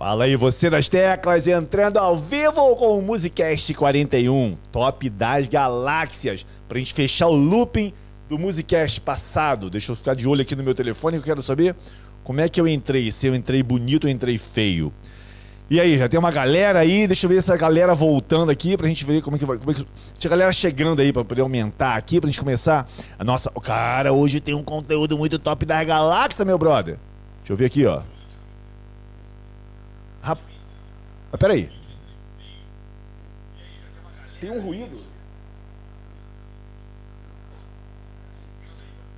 Fala aí, você das teclas, entrando ao vivo com o Musicast 41, top das galáxias, pra gente fechar o looping do Musicast passado. Deixa eu ficar de olho aqui no meu telefone que eu quero saber como é que eu entrei, se eu entrei bonito ou entrei feio. E aí, já tem uma galera aí, deixa eu ver essa galera voltando aqui pra gente ver como é que vai. Como é que... Tinha galera chegando aí pra poder aumentar aqui, pra gente começar. A nossa. Cara, hoje tem um conteúdo muito top da galáxia, meu brother. Deixa eu ver aqui, ó. Mas peraí. Tem um ruído.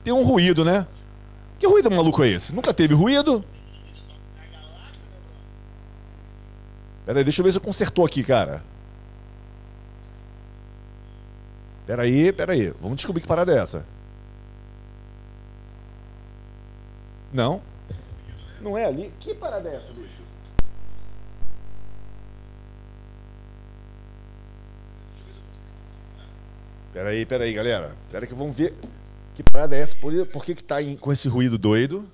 Tem um ruído, né? Que ruído maluco é esse? Nunca teve ruído? Pera aí, deixa eu ver se eu consertou aqui, cara. Pera aí, pera aí. Vamos descobrir que parada é essa. Não. Não é ali? Que parada é essa, bicho? Pera aí, pera aí, galera. Pera que vamos ver que parada é essa. Por, por que que tá em- com esse ruído doido?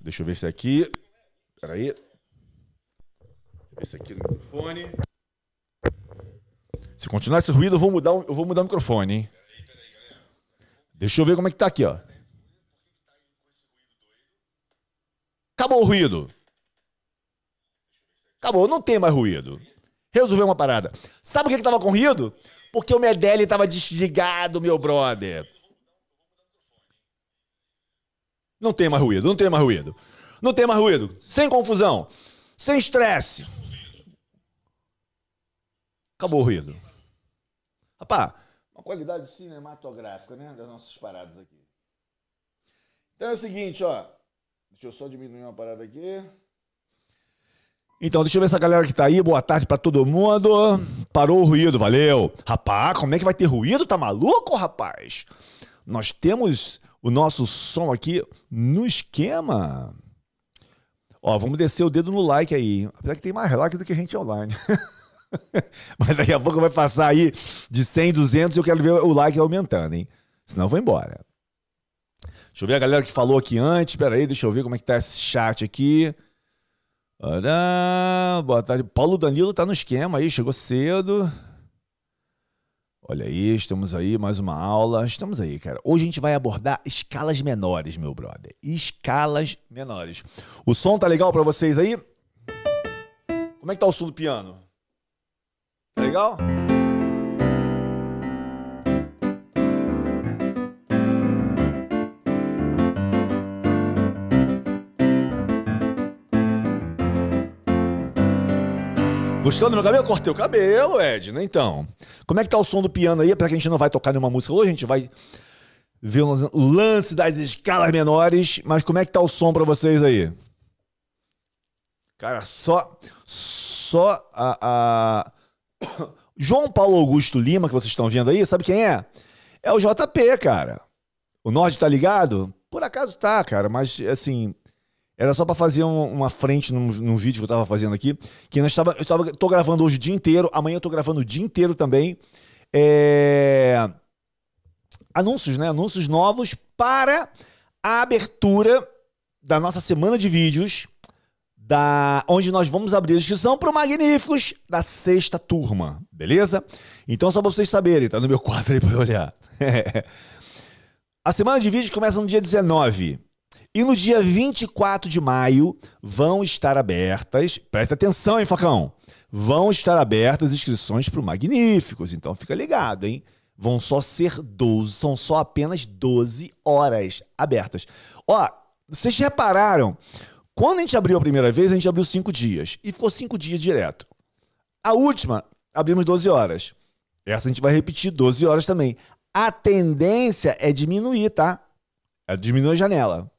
Deixa eu ver se é aqui. Pera aí. Esse aqui no microfone. Se continuar esse ruído, eu vou mudar, eu vou mudar o microfone, hein? Deixa eu ver como é que tá aqui, ó. Acabou o ruído. Acabou, não tem mais ruído. Resolveu uma parada. Sabe por que, que tava com ruído? Porque o Medelli tava desligado, meu brother. Não tem mais ruído, não tem mais ruído. Não tem mais ruído. Sem confusão. Sem estresse. Acabou o ruído. Rapaz, uma qualidade cinematográfica, né? Das nossas paradas aqui. Então é o seguinte, ó. Deixa eu só diminuir uma parada aqui. Então, deixa eu ver essa galera que tá aí. Boa tarde pra todo mundo. Parou o ruído, valeu. Rapaz, como é que vai ter ruído? Tá maluco, rapaz? Nós temos o nosso som aqui no esquema. Ó, vamos descer o dedo no like aí. Apesar que tem mais like do que gente online. Mas daqui a pouco vai passar aí de 100, 200 e eu quero ver o like aumentando, hein? Senão eu vou embora. Deixa eu ver a galera que falou aqui antes. Espera aí, deixa eu ver como é que tá esse chat aqui. Boa tarde. Paulo Danilo tá no esquema aí, chegou cedo. Olha aí, estamos aí, mais uma aula. Estamos aí, cara. Hoje a gente vai abordar escalas menores, meu brother. Escalas menores. O som tá legal pra vocês aí? Como é que tá o som do piano? Tá legal? Gostou do meu cabelo? Cortei o cabelo, Edna. Então, como é que tá o som do piano aí? Apesar que a gente não vai tocar nenhuma música hoje, a gente vai ver o lance das escalas menores. Mas como é que tá o som pra vocês aí? Cara, só. Só a. a... João Paulo Augusto Lima, que vocês estão vendo aí, sabe quem é? É o JP, cara. O Norte tá ligado? Por acaso tá, cara, mas assim. Era só pra fazer um- uma frente num, num vídeo que eu tava fazendo aqui. Que nós tava, eu tava, tô gravando hoje o dia inteiro. Amanhã eu tô gravando o dia inteiro também. É... Anúncios, né? Anúncios novos para a abertura da nossa semana de vídeos. Da, onde nós vamos abrir a inscrição para o Magníficos da sexta turma, beleza? Então, só pra vocês saberem, tá no meu quadro aí eu olhar. a semana de vídeos começa no dia 19. E no dia 24 de maio vão estar abertas. Presta atenção, hein, Facão? Vão estar abertas inscrições para o Magníficos. Então fica ligado, hein? Vão só ser 12, são só apenas 12 horas abertas. Ó, vocês repararam? Quando a gente abriu a primeira vez, a gente abriu 5 dias. E ficou 5 dias direto. A última, abrimos 12 horas. Essa a gente vai repetir 12 horas também. A tendência é diminuir, tá? É diminuir a janela.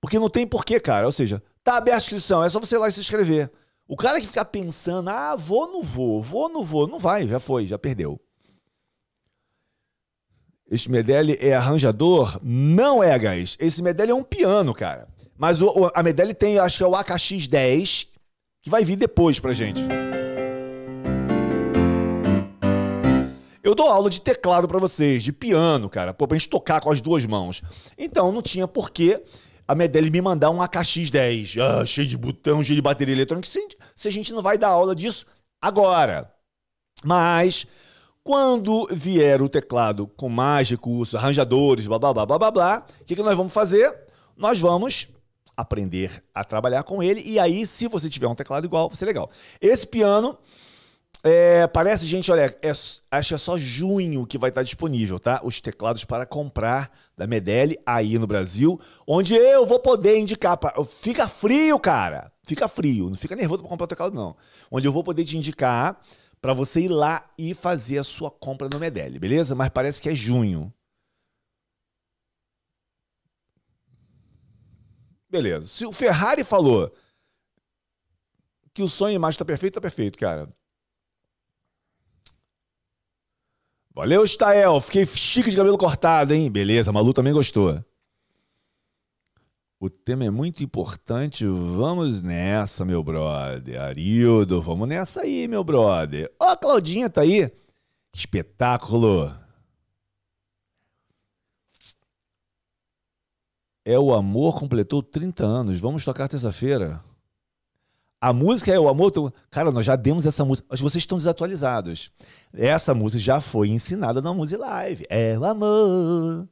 Porque não tem porquê, cara. Ou seja, tá aberta a inscrição, é só você ir lá e se inscrever. O cara que ficar pensando, ah, vou, não vou, vou, não vou, não vai, já foi, já perdeu. Este Medelli é arranjador? Não é, guys. Esse Medelli é um piano, cara. Mas o, o- a Medelli tem, acho que é o AKX10, que vai vir depois pra gente. Eu dou aula de teclado pra vocês, de piano, cara, pô, pra gente tocar com as duas mãos. Então não tinha porquê a Medeli me mandar um AKX10, ah, cheio de botão, cheio de bateria eletrônica, se, se a gente não vai dar aula disso agora. Mas quando vier o teclado com mais recursos, arranjadores, blá blá blá blá blá blá, o que, que nós vamos fazer? Nós vamos aprender a trabalhar com ele. E aí, se você tiver um teclado igual, vai ser legal. Esse piano. É, parece, gente, olha, é, acho que é só junho que vai estar disponível, tá? Os teclados para comprar da Medeli aí no Brasil, onde eu vou poder indicar. Pra, fica frio, cara. Fica frio. Não fica nervoso para comprar o teclado, não. Onde eu vou poder te indicar para você ir lá e fazer a sua compra no Medeli, beleza? Mas parece que é junho. Beleza. Se o Ferrari falou que o sonho e imagem tá perfeito, tá perfeito, cara. Valeu, Stael. Fiquei chique de cabelo cortado, hein? Beleza, Malu também gostou. O tema é muito importante. Vamos nessa, meu brother. Arildo, vamos nessa aí, meu brother. Ó, a Claudinha tá aí. Espetáculo. É o Amor completou 30 anos. Vamos tocar terça-feira. A música é o amor. Cara, nós já demos essa música. Mas vocês estão desatualizados. Essa música já foi ensinada na Music Live. É o amor.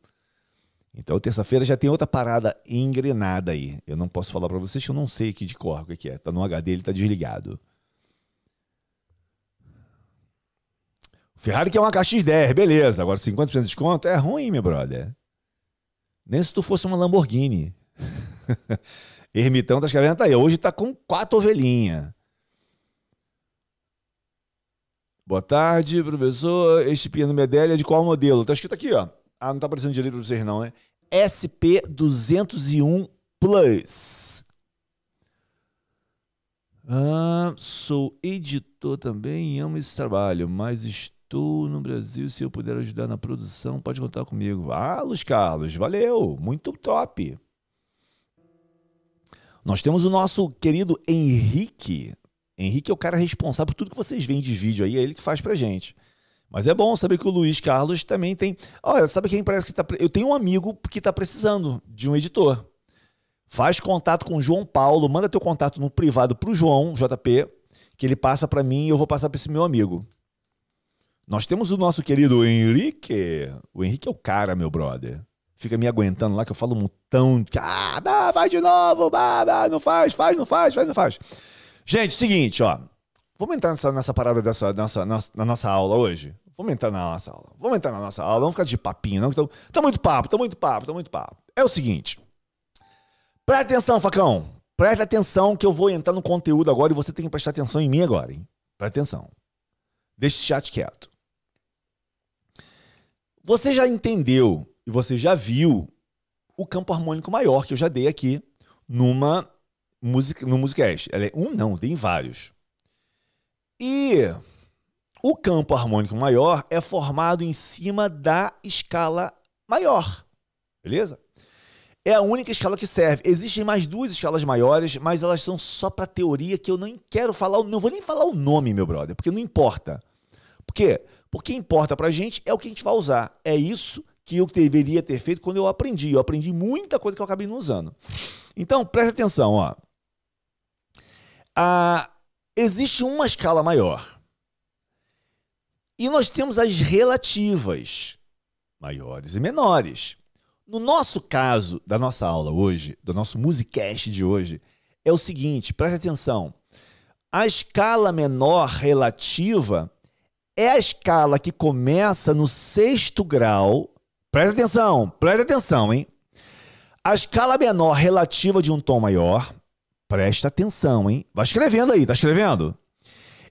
Então, terça-feira já tem outra parada engrenada aí. Eu não posso falar para vocês que eu não sei aqui de cor o que é. Tá no HD, ele tá desligado. Ferrari que é uma KX10, beleza. Agora 50% de desconto é ruim, meu brother. Nem se tu fosse uma Lamborghini. Ermitão tá escrevendo, tá aí. Hoje tá com quatro ovelhinhas. Boa tarde, professor. Este piano Medellín é de qual modelo? Tá escrito aqui, ó. Ah, não tá aparecendo direito pra vocês, não, né? SP201 Plus. Ah, sou editor também e amo esse trabalho, mas estou no Brasil. Se eu puder ajudar na produção, pode contar comigo. Ah, Luiz Carlos, valeu, muito top. Nós temos o nosso querido Henrique. Henrique é o cara responsável por tudo que vocês veem de vídeo aí, é ele que faz pra gente. Mas é bom saber que o Luiz Carlos também tem. Olha, sabe quem parece que tá. Eu tenho um amigo que está precisando de um editor. Faz contato com o João Paulo, manda teu contato no privado para o João, JP, que ele passa para mim e eu vou passar para esse meu amigo. Nós temos o nosso querido Henrique. O Henrique é o cara, meu brother. Fica me aguentando lá que eu falo um montão. Ah, dá, faz de novo, bah, não faz, faz, não faz, faz, não faz. Gente, seguinte, ó. Vamos entrar nessa, nessa parada dessa, nessa, na nossa aula hoje? Vamos entrar na nossa aula. Vamos entrar na nossa aula. Vamos ficar de papinho, não? Então, tá muito papo, tá muito papo, tá muito papo. É o seguinte. Presta atenção, facão. Presta atenção que eu vou entrar no conteúdo agora e você tem que prestar atenção em mim agora, hein? Presta atenção. Deixa esse chat quieto. Você já entendeu e você já viu o campo harmônico maior que eu já dei aqui numa música, no Musicast. Ela é um não, tem vários. E o campo harmônico maior é formado em cima da escala maior. Beleza? É a única escala que serve. Existem mais duas escalas maiores, mas elas são só para teoria que eu não quero falar, não vou nem falar o nome, meu brother, porque não importa. Por quê? Porque importa pra gente é o que a gente vai usar. É isso que eu deveria ter feito quando eu aprendi. Eu aprendi muita coisa que eu acabei não usando. Então, preste atenção, ó. Ah, existe uma escala maior. E nós temos as relativas, maiores e menores. No nosso caso, da nossa aula hoje, do nosso Musicast de hoje, é o seguinte, preste atenção. A escala menor relativa é a escala que começa no sexto grau. Preste atenção, preste atenção, hein? A escala menor relativa de um tom maior, presta atenção, hein? Vai escrevendo aí, tá escrevendo?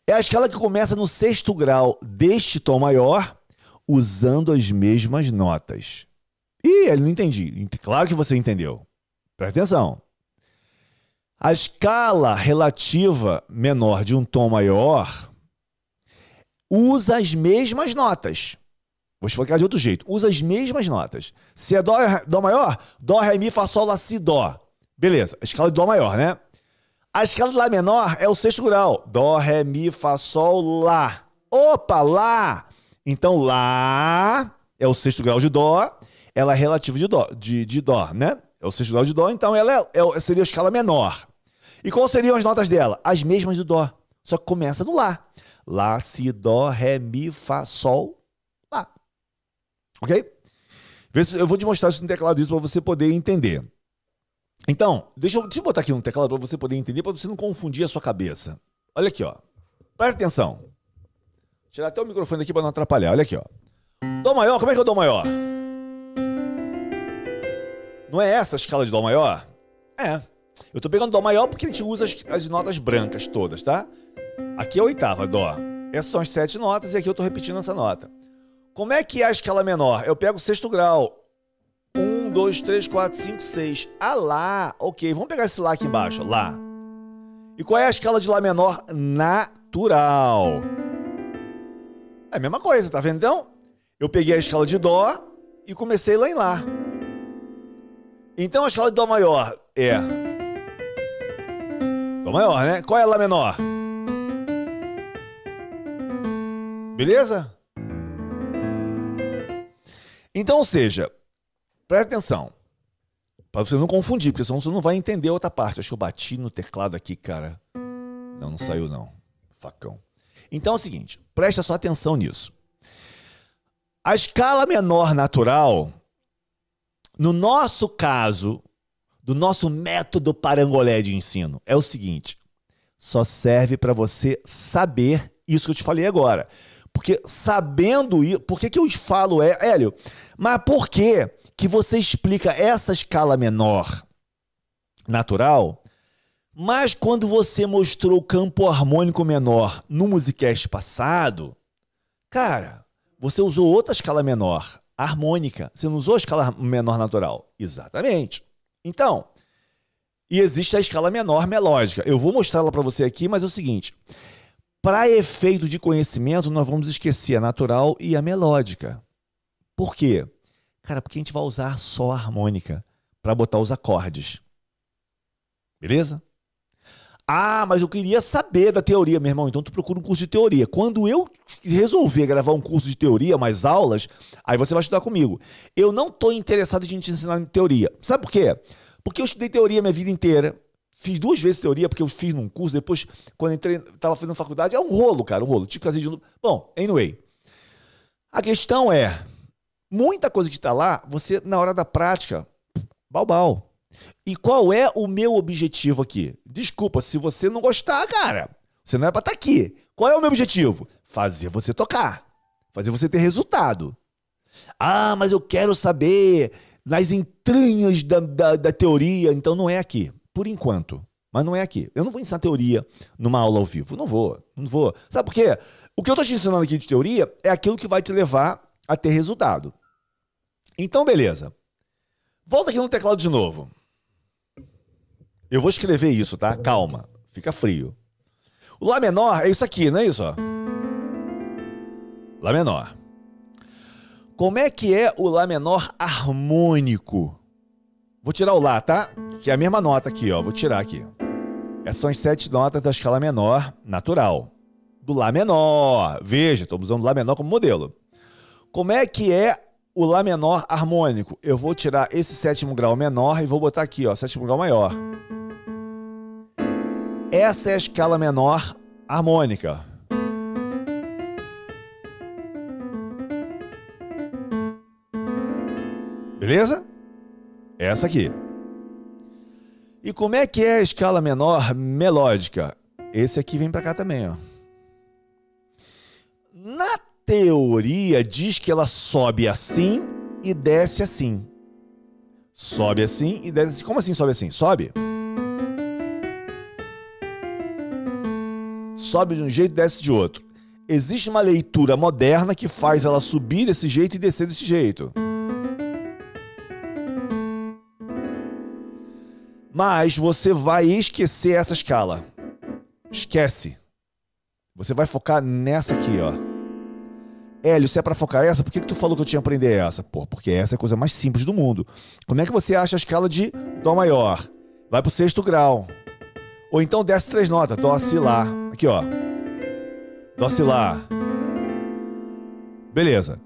É a escala que começa no sexto grau deste tom maior, usando as mesmas notas. Ih, ele não entendi. Claro que você entendeu. Presta atenção. A escala relativa menor de um tom maior usa as mesmas notas. Vou explicar de outro jeito. Usa as mesmas notas. Se é dó, dó maior, dó, ré, mi, fá, sol, lá, si, dó. Beleza. A escala de dó maior, né? A escala de Lá menor é o sexto grau. Dó, Ré, Mi, Fá, Sol, Lá. Opa, Lá! Então, Lá é o sexto grau de Dó. Ela é relativa de Dó, de, de dó né? É o sexto grau de Dó, então ela é, é, seria a escala menor. E quais seriam as notas dela? As mesmas do Dó, só que começa no Lá. Lá, Si, Dó, Ré, Mi, Fá, Sol. Ok? Eu vou te mostrar isso no teclado isso para você poder entender. Então, deixa eu, deixa eu botar aqui no teclado para você poder entender, para você não confundir a sua cabeça. Olha aqui, ó. Presta atenção. Vou tirar até o microfone aqui para não atrapalhar. Olha aqui, ó. Dó maior, como é que é o Dó maior? Não é essa a escala de Dó maior? É. Eu tô pegando Dó maior porque a gente usa as, as notas brancas todas, tá? Aqui é a oitava, Dó. Essas são as sete notas e aqui eu tô repetindo essa nota. Como é que é a escala menor? Eu pego o sexto grau. Um, dois, três, quatro, cinco, seis. Ah lá. Ok, vamos pegar esse Lá aqui embaixo. Lá. E qual é a escala de Lá menor natural? É a mesma coisa, tá vendo então? Eu peguei a escala de Dó e comecei lá em Lá. Então a escala de Dó maior é. Dó maior, né? Qual é a Lá menor? Beleza? Então, ou seja, presta atenção. Para você não confundir, porque senão você não vai entender a outra parte. Acho que eu bati no teclado aqui, cara. Não, não saiu não. Facão. Então é o seguinte, presta só atenção nisso. A escala menor natural, no nosso caso, do nosso método parangolé de ensino, é o seguinte: só serve para você saber isso que eu te falei agora. Porque sabendo isso, por que, que eu falo, é, Hélio, mas por que, que você explica essa escala menor natural, mas quando você mostrou o campo harmônico menor no musicast passado, cara, você usou outra escala menor, harmônica. Você não usou a escala menor natural. Exatamente. Então, e existe a escala menor melódica. Eu vou mostrar ela para você aqui, mas é o seguinte: para efeito de conhecimento, nós vamos esquecer a natural e a melódica. Por quê? Cara, porque a gente vai usar só a harmônica para botar os acordes. Beleza? Ah, mas eu queria saber da teoria, meu irmão. Então tu procura um curso de teoria. Quando eu resolver gravar um curso de teoria, mais aulas, aí você vai estudar comigo. Eu não estou interessado em te ensinar em teoria. Sabe por quê? Porque eu estudei teoria minha vida inteira. Fiz duas vezes teoria, porque eu fiz num curso, depois, quando entrei, tava fazendo faculdade, é um rolo, cara, um rolo. Que fazer de. Bom, anyway. A questão é, muita coisa que está lá, você, na hora da prática, balbal. E qual é o meu objetivo aqui? Desculpa, se você não gostar, cara, você não é para estar tá aqui. Qual é o meu objetivo? Fazer você tocar. Fazer você ter resultado. Ah, mas eu quero saber nas entranhas da, da, da teoria, então não é aqui por enquanto. Mas não é aqui. Eu não vou ensinar teoria numa aula ao vivo. Não vou. Não vou. Sabe por quê? O que eu estou te ensinando aqui de teoria é aquilo que vai te levar a ter resultado. Então, beleza. Volta aqui no teclado de novo. Eu vou escrever isso, tá? Calma. Fica frio. O Lá menor é isso aqui, não é isso? Ó? Lá menor. Como é que é o Lá menor harmônico? Vou tirar o Lá, tá? Que é a mesma nota aqui, ó. Vou tirar aqui. Essas são as sete notas da escala menor natural. Do Lá menor. Veja, estamos usando o Lá menor como modelo. Como é que é o Lá menor harmônico? Eu vou tirar esse sétimo grau menor e vou botar aqui, ó, sétimo grau maior. Essa é a escala menor harmônica. Beleza? Essa aqui. E como é que é a escala menor melódica? Esse aqui vem para cá também, ó. Na teoria diz que ela sobe assim e desce assim. Sobe assim e desce assim. Como assim sobe assim? Sobe. Sobe de um jeito e desce de outro. Existe uma leitura moderna que faz ela subir desse jeito e descer desse jeito. Mas você vai esquecer essa escala. Esquece. Você vai focar nessa aqui, ó. Hélio, se é para focar essa, por que, que tu falou que eu tinha que aprender essa? Pô, porque essa é a coisa mais simples do mundo. Como é que você acha a escala de Dó maior? Vai pro sexto grau. Ou então desce três notas. Dó, Si, Lá. Aqui, ó. Dó, Si, Lá. Beleza.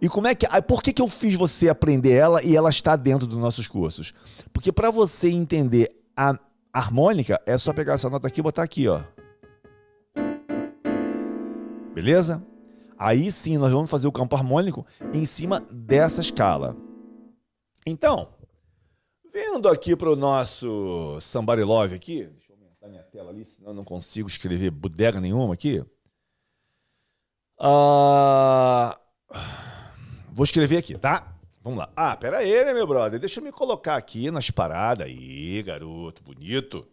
E como é que. Por que, que eu fiz você aprender ela e ela está dentro dos nossos cursos? Porque para você entender a harmônica, é só pegar essa nota aqui e botar aqui, ó. Beleza? Aí sim nós vamos fazer o campo harmônico em cima dessa escala. Então, vindo aqui para o nosso Somebody Love aqui, deixa eu aumentar minha tela ali, senão eu não consigo escrever bodega nenhuma aqui. Uh, vou escrever aqui, tá? Vamos lá. Ah, pera aí, né, meu brother? Deixa eu me colocar aqui nas paradas. Aí, garoto, bonito.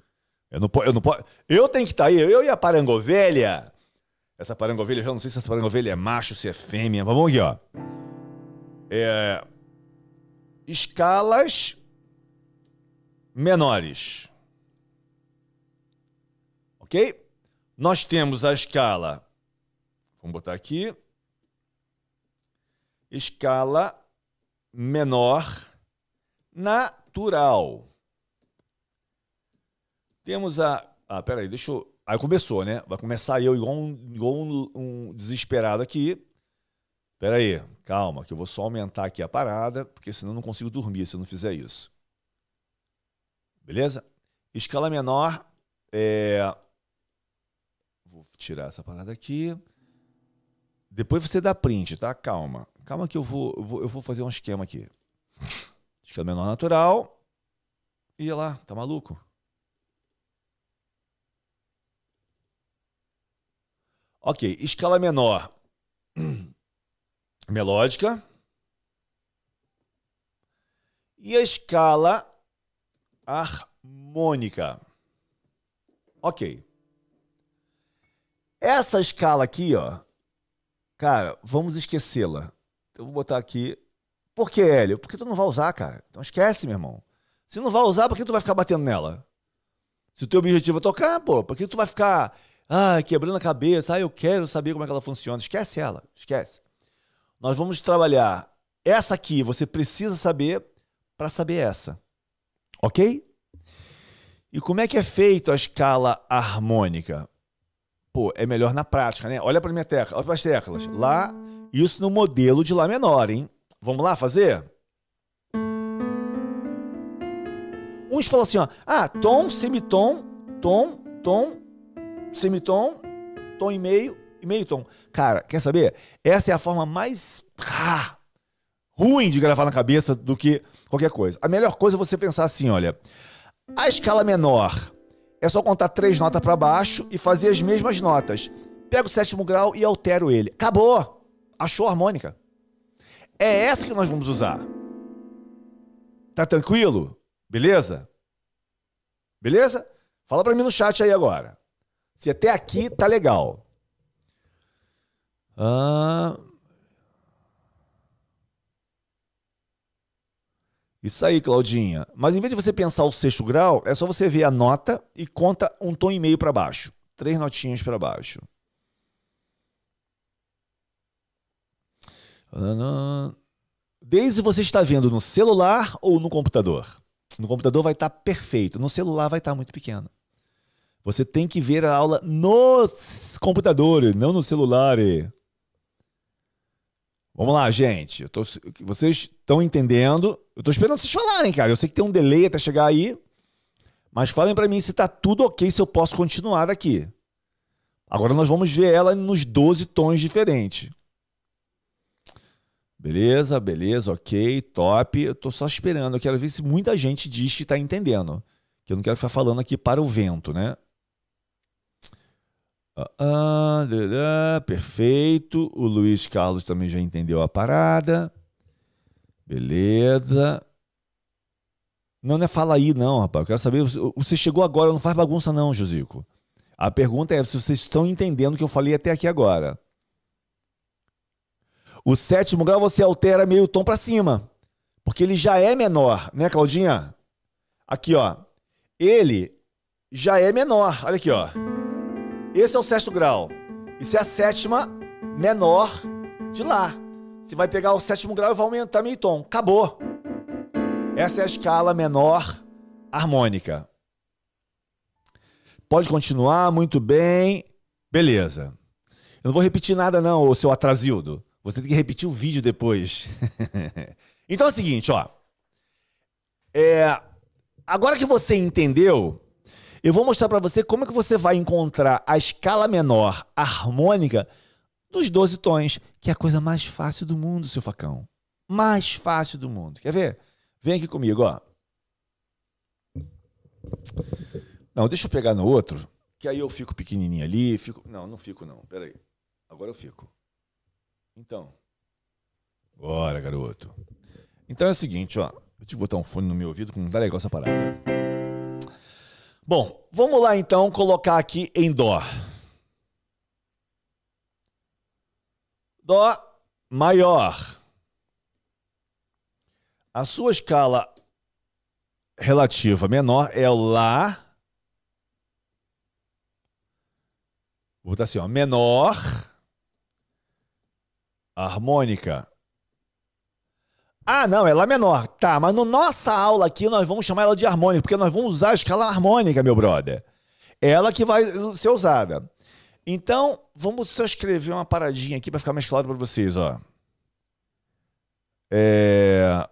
Eu não, eu não posso. Eu tenho que estar tá aí, eu e a parangovelha. Essa parangovelha, já não sei se essa parangovelha é macho, se é fêmea. Vamos aqui, ó. É... Escalas menores. Ok? Nós temos a escala. Vamos botar aqui. Escala menor natural. Temos a. Ah, peraí, deixa eu. Aí começou, né? Vai começar eu igual um, igual um, um desesperado aqui. Peraí, calma, que eu vou só aumentar aqui a parada, porque senão eu não consigo dormir se eu não fizer isso. Beleza? Escala menor. É... Vou tirar essa parada aqui. Depois você dá print, tá? Calma. Calma que eu vou, eu vou, eu vou fazer um esquema aqui. Escala menor natural. E lá, tá maluco? Ok, escala menor. Melódica. E a escala harmônica. Ok. Essa escala aqui, ó. Cara, vamos esquecê-la. Eu vou botar aqui. Por que, Hélio? Porque tu não vai usar, cara. Então esquece, meu irmão. Se não vai usar, por que tu vai ficar batendo nela? Se o teu objetivo é tocar, pô, por que tu vai ficar ah, quebrando a cabeça? Ah, eu quero saber como é que ela funciona. Esquece ela, esquece. Nós vamos trabalhar essa aqui, você precisa saber para saber essa. OK? E como é que é feito a escala harmônica? Pô, é melhor na prática, né? Olha para minha tecla, olha para as teclas. Lá isso no modelo de Lá menor, hein? Vamos lá fazer? Uns falam assim, ó, ah, tom, semitom, tom, tom, semitom, tom e meio e meio tom. Cara, quer saber? Essa é a forma mais ah, ruim de gravar na cabeça do que qualquer coisa. A melhor coisa é você pensar assim, olha, a escala menor é só contar três notas para baixo e fazer as mesmas notas. Pego o sétimo grau e altero ele. Acabou! achou a harmônica. É essa que nós vamos usar. Tá tranquilo? Beleza? Beleza? Fala para mim no chat aí agora. Se até aqui tá legal. Ah... Isso aí, Claudinha. Mas em vez de você pensar o sexto grau, é só você ver a nota e conta um tom e meio para baixo. Três notinhas para baixo. Desde você está vendo no celular ou no computador? No computador vai estar perfeito, no celular vai estar muito pequeno. Você tem que ver a aula no computador, não no celular. Vamos lá, gente. Tô, vocês estão entendendo? Eu estou esperando vocês falarem, cara. Eu sei que tem um delay até chegar aí. Mas falem para mim se está tudo ok, se eu posso continuar aqui. Agora nós vamos ver ela nos 12 tons diferentes. Beleza, beleza, ok, top. Eu tô só esperando. Eu quero ver se muita gente diz que tá entendendo. Que eu não quero ficar falando aqui para o vento, né? Ah, ah, perfeito. O Luiz Carlos também já entendeu a parada. Beleza. Não, não é fala aí, não, rapaz. Eu quero saber. Você chegou agora, não faz bagunça, não, Josico. A pergunta é se vocês estão entendendo o que eu falei até aqui agora. O sétimo grau você altera meio tom para cima, porque ele já é menor, né, Claudinha? Aqui, ó. Ele já é menor. Olha aqui, ó. Esse é o sexto grau. Isso é a sétima menor de lá. Você vai pegar o sétimo grau e vai aumentar meio tom. Acabou. Essa é a escala menor harmônica. Pode continuar, muito bem. Beleza. Eu não vou repetir nada não, seu atrasildo. Você tem que repetir o vídeo depois. então é o seguinte, ó. É, agora que você entendeu, eu vou mostrar para você como é que você vai encontrar a escala menor harmônica dos 12 tons, que é a coisa mais fácil do mundo, seu facão. Mais fácil do mundo. Quer ver? Vem aqui comigo, ó. Não, deixa eu pegar no outro, que aí eu fico pequenininho ali, fico... Não, não fico não, peraí. Agora eu fico. Então. Bora, garoto. Então é o seguinte, ó. Eu te botar um fone no meu ouvido que não tá legal essa parada. Bom, vamos lá então colocar aqui em Dó. Dó maior. A sua escala relativa menor é o Lá. Vou botar assim, ó. Menor. Harmônica. Ah, não, é Lá menor. Tá, mas na no nossa aula aqui nós vamos chamar ela de harmônica, porque nós vamos usar a escala harmônica, meu brother. Ela que vai ser usada. Então, vamos só escrever uma paradinha aqui para ficar mais claro para vocês, ó. É...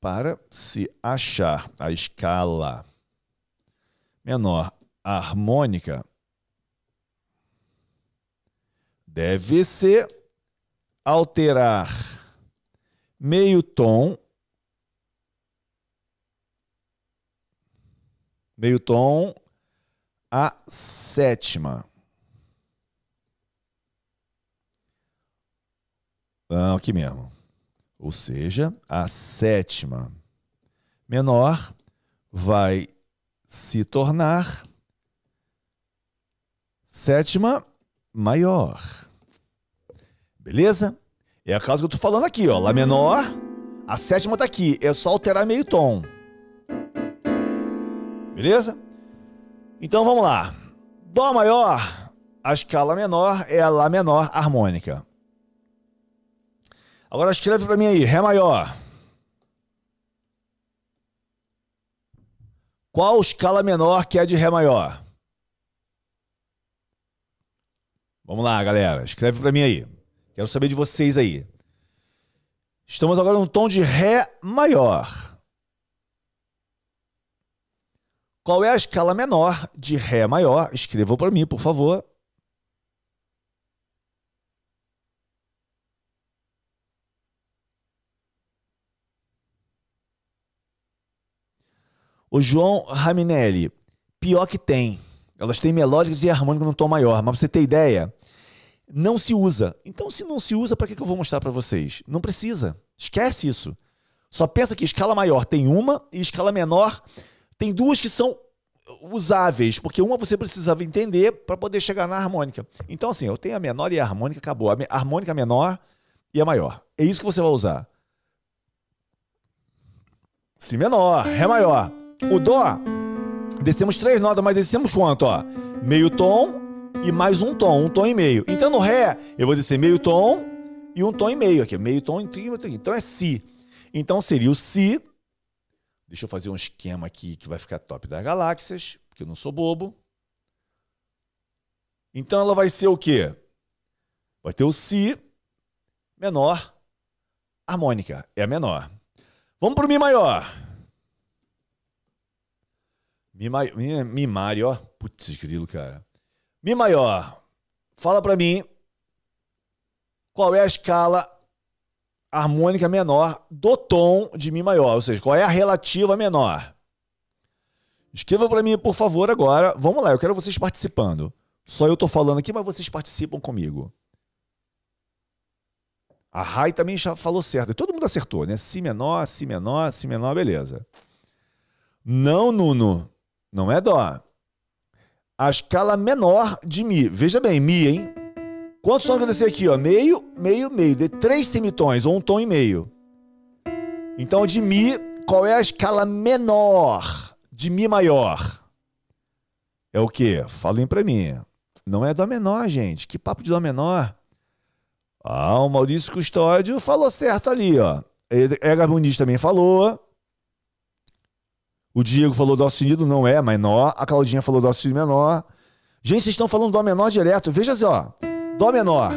Para se achar a escala menor harmônica, deve-se alterar meio tom, meio tom a sétima. Ah, aqui mesmo. Ou seja, a sétima menor vai se tornar sétima maior. Beleza? É a causa que eu tô falando aqui, ó. Lá menor, a sétima tá aqui. É só alterar meio tom. Beleza? Então vamos lá. Dó maior, a escala menor é a Lá menor harmônica. Agora escreve para mim aí, Ré maior. Qual escala menor que é de Ré maior? Vamos lá, galera. Escreve para mim aí. Quero saber de vocês aí. Estamos agora no tom de Ré maior. Qual é a escala menor de Ré maior? Escreva para mim, por favor. O João Raminelli, pior que tem. Elas têm melódicas e harmônicas no tom maior, mas pra você ter ideia, não se usa. Então, se não se usa, para que, eu vou mostrar para vocês? Não precisa. Esquece isso. Só pensa que escala maior tem uma e escala menor tem duas que são usáveis, porque uma você precisava entender para poder chegar na harmônica. Então, assim, eu tenho a menor e a harmônica, acabou. A harmônica menor e a maior. É isso que você vai usar. Si menor, Ré maior. O Dó, descemos três notas, mas descemos quanto? Ó? Meio tom e mais um tom, um tom e meio. Então no Ré, eu vou descer meio tom e um tom e meio aqui. Meio tom e Então é Si. Então seria o Si Deixa eu fazer um esquema aqui que vai ficar top das galáxias, porque eu não sou bobo. Então ela vai ser o quê? Vai ter o Si menor harmônica, é a menor. Vamos para o Mi maior. Mi, mi, mi maior, putz, grilo, cara. Mi maior. Fala para mim qual é a escala harmônica menor do tom de Mi maior, ou seja, qual é a relativa menor. Escreva para mim, por favor, agora. Vamos lá, eu quero vocês participando. Só eu tô falando aqui, mas vocês participam comigo. A Rai também já falou certo. Todo mundo acertou, né? Si menor, Si menor, Si menor, beleza. Não, Nuno. Não é Dó. A escala menor de Mi. Veja bem, Mi, hein? Quantos tons vai descer aqui? Ó? Meio, meio, meio. De três semitons, ou um tom e meio. Então, de Mi, qual é a escala menor de Mi maior? É o quê? Falem para mim. Não é Dó menor, gente. Que papo de Dó menor? Ah, o Maurício Custódio falou certo ali, ó. Edgar Muniz também falou. O Diego falou Dó sustenido, não é menor. A Claudinha falou Dó sustenido menor. Gente, vocês estão falando Dó menor direto. Veja só. Dó menor.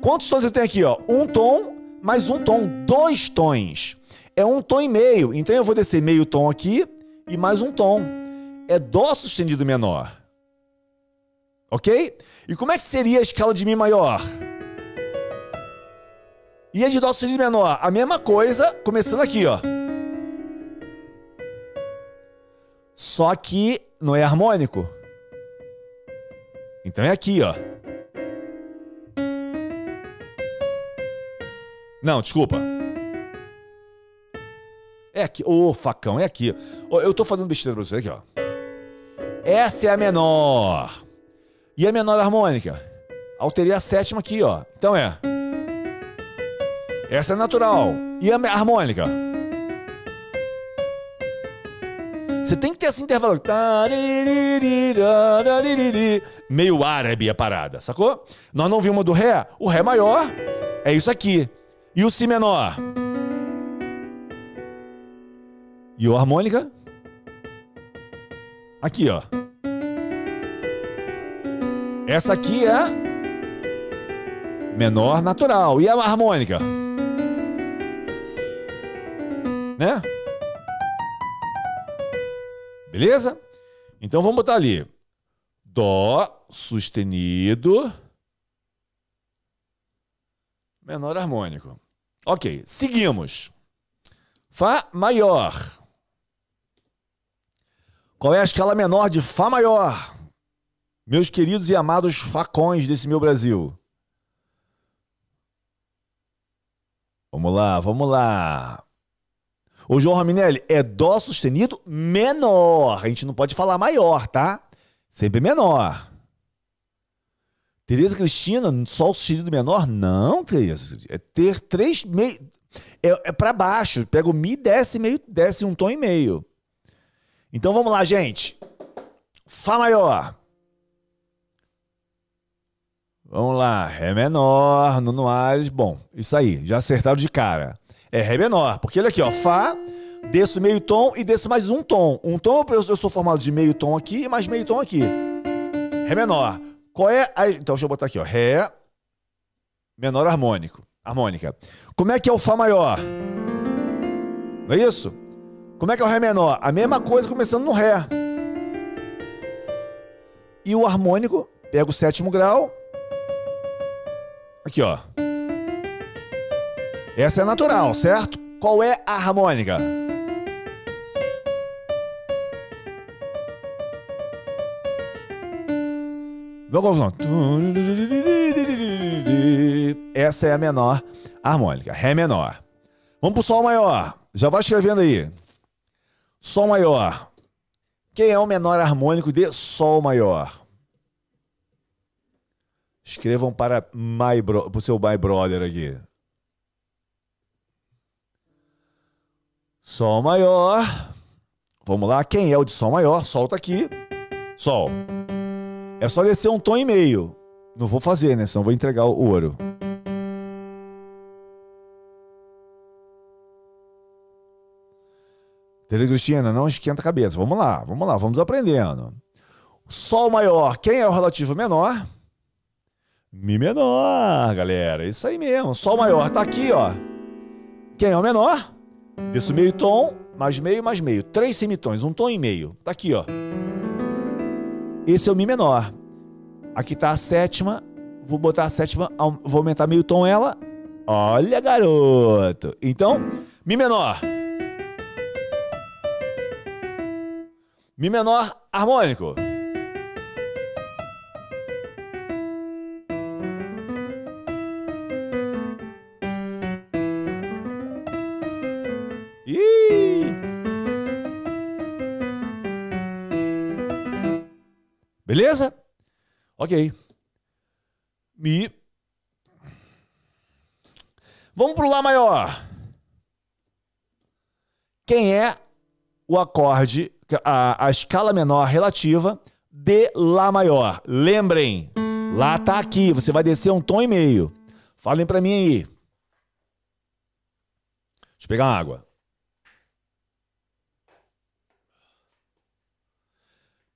Quantos tons eu tenho aqui, ó? Um tom mais um tom, dois tons. É um tom e meio. Então eu vou descer meio tom aqui e mais um tom. É dó sustenido menor. Ok? E como é que seria a escala de mi maior? E a de dó sustenido menor? A mesma coisa, começando aqui, ó. Só que não é harmônico. Então é aqui, ó. Não, desculpa. É aqui. Ô, oh, facão, é aqui. Oh, eu tô fazendo besteira pra você aqui, ó. Essa é a menor. E a menor harmônica? Alterei a sétima aqui, ó. Então é. Essa é natural. E a harmônica? Você tem que ter esse intervalo. Meio árabe a parada, sacou? Nós não vimos do Ré? O Ré maior é isso aqui. E o Si menor? E o harmônica? Aqui, ó. Essa aqui é menor natural. E a harmônica? Né? Beleza? Então vamos botar ali. Dó sustenido menor harmônico. Ok, seguimos. Fá maior. Qual é a escala menor de Fá maior? Meus queridos e amados facões desse meu Brasil. Vamos lá, vamos lá. Ô João Raminelli, é Dó sustenido menor. A gente não pode falar maior, tá? Sempre menor. Tereza Cristina, Sol sustenido menor? Não, Tereza. É ter três meio. É, é para baixo. Pega o Mi, desce meio, desce um tom e meio. Então vamos lá, gente. Fá maior. Vamos lá. Ré menor, Nuno Ares. Bom, isso aí. Já acertaram de cara. É Ré menor. Porque olha aqui, ó. Fá, desço meio tom e desço mais um tom. Um tom, eu sou formado de meio tom aqui e mais meio tom aqui. Ré menor. Qual é a. Então, deixa eu botar aqui, ó. Ré menor harmônico. Harmônica. Como é que é o Fá maior? Não é isso? Como é que é o Ré menor? A mesma coisa começando no Ré. E o harmônico, pega o sétimo grau. Aqui, ó. Essa é natural, certo? Qual é a harmônica? Essa é a menor harmônica, Ré menor. Vamos pro Sol maior. Já vai escrevendo aí. Sol maior. Quem é o menor harmônico de Sol maior? Escrevam para my bro, o seu my brother aqui. Sol maior. Vamos lá. Quem é o de Sol maior? Sol tá aqui. Sol. É só descer um tom e meio. Não vou fazer, né? Senão vou entregar o ouro. Entendeu, Cristina? Não esquenta a cabeça. Vamos lá, vamos lá, vamos aprendendo. Sol maior, quem é o relativo menor? Mi menor, galera. Isso aí mesmo. Sol maior tá aqui, ó. Quem é o menor? Desço meio tom, mais meio, mais meio. Três semitons, um tom e meio. Tá aqui, ó. Esse é o Mi menor. Aqui está a sétima. Vou botar a sétima, vou aumentar meio tom ela. Olha, garoto. Então, Mi menor. Mi menor harmônico. Beleza? Ok. Mi. Vamos pro Lá maior. Quem é o acorde, a, a escala menor relativa de Lá maior? Lembrem, Lá tá aqui, você vai descer um tom e meio. Falem para mim aí. Deixa eu pegar uma água.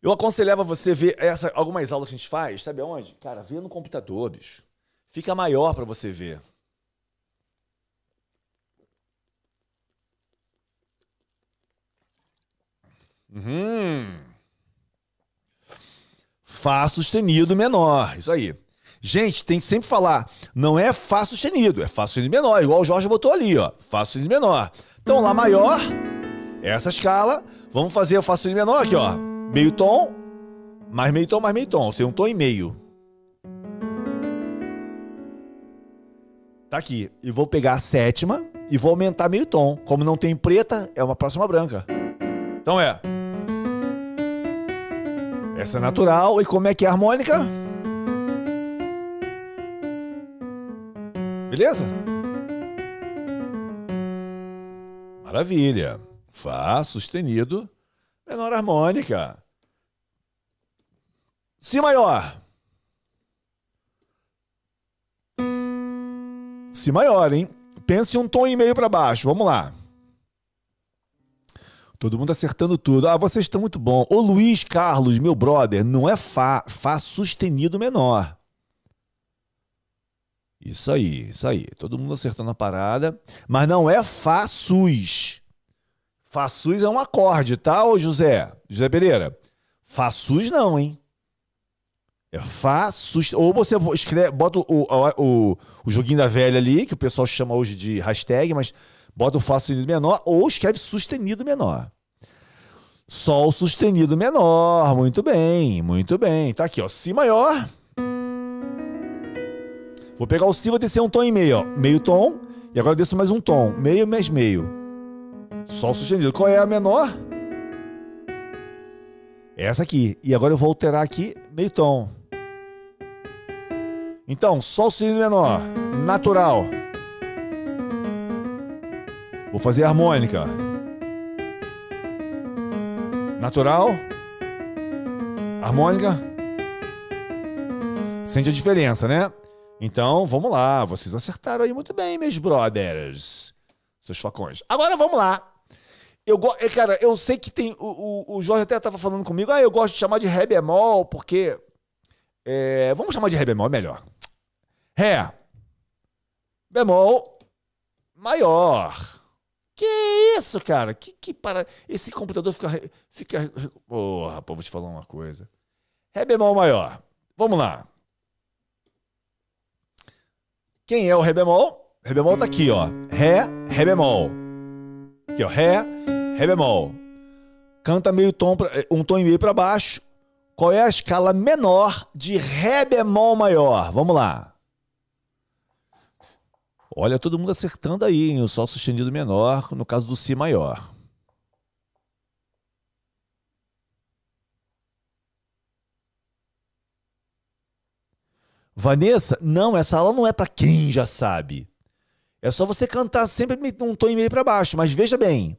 Eu aconselhava você ver essa, algumas aulas que a gente faz, sabe aonde? Cara, vê no computador, bicho. fica maior para você ver. Uhum. Fá sustenido menor. Isso aí. Gente, tem que sempre falar, não é Fá sustenido, é Fá sustenido menor, igual o Jorge botou ali, ó. Fá sustenido menor. Então, Lá maior, essa escala. Vamos fazer o Fá sustenido menor aqui, ó. Meio tom, mais meio tom, mais meio tom. Ou seja, um tom e meio. Tá aqui. E vou pegar a sétima e vou aumentar meio tom. Como não tem preta, é uma próxima branca. Então é. Essa é natural. E como é que é a harmônica? Beleza? Maravilha. Fá sustenido, menor harmônica. Si maior. Si maior, hein? Pense um tom e meio para baixo. Vamos lá. Todo mundo acertando tudo. Ah, vocês estão muito bom. O Luiz Carlos, meu brother, não é Fá, Fá sustenido menor. Isso aí, isso aí. Todo mundo acertando a parada. Mas não é Fá sus. Fá sus é um acorde, tá, ô José? José Pereira. Fá sus não, hein? É Fá sus. Ou você escreve, bota o, o, o, o joguinho da velha ali, que o pessoal chama hoje de hashtag, mas Bota o Fá sustenido menor ou escreve sustenido menor. Sol sustenido menor. Muito bem, muito bem. Tá aqui, ó. Si maior. Vou pegar o Si, vou descer um tom e meio, ó. Meio tom. E agora desço mais um tom. Meio mais meio. Sol sustenido. Qual é a menor? Essa aqui. E agora eu vou alterar aqui meio tom. Então, Sol sustenido menor. Natural. Vou fazer harmônica. Natural. Harmônica. Sente a diferença, né? Então, vamos lá. Vocês acertaram aí muito bem, meus brothers. Seus facões. Agora vamos lá. Eu gosto, é, cara, eu sei que tem. O, o, o Jorge até estava falando comigo. Ah, eu gosto de chamar de Ré bemol, porque. É, vamos chamar de Ré bemol, é melhor. Ré. Bemol maior. Que isso, cara? Que, que para. Esse computador fica. fica... Ô, rapaz, vou te falar uma coisa. Ré bemol maior. Vamos lá. Quem é o Ré bemol? Ré bemol tá aqui, ó. Ré, Ré bemol. Aqui, ó. Ré, Ré bemol. Canta meio tom, pra, um tom e meio para baixo. Qual é a escala menor de Ré bemol maior? Vamos lá. Olha, todo mundo acertando aí, hein? o Sol sustenido menor, no caso do Si maior. Vanessa, não, essa aula não é para quem já sabe. É só você cantar sempre um tom e meio para baixo, mas veja bem.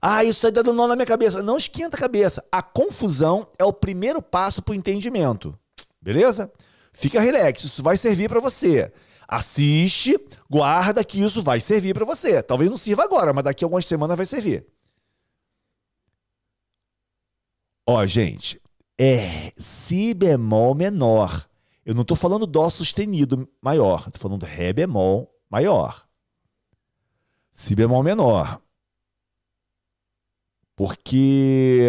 Ah, isso aí tá dando nó na minha cabeça. Não esquenta a cabeça. A confusão é o primeiro passo para o entendimento. Beleza? Fica relax, isso vai servir para você. Assiste, guarda que isso vai servir para você. Talvez não sirva agora, mas daqui a algumas semanas vai servir. Ó, gente, é si bemol menor. Eu não estou falando dó sustenido maior, estou falando ré bemol maior. Si bemol menor. Porque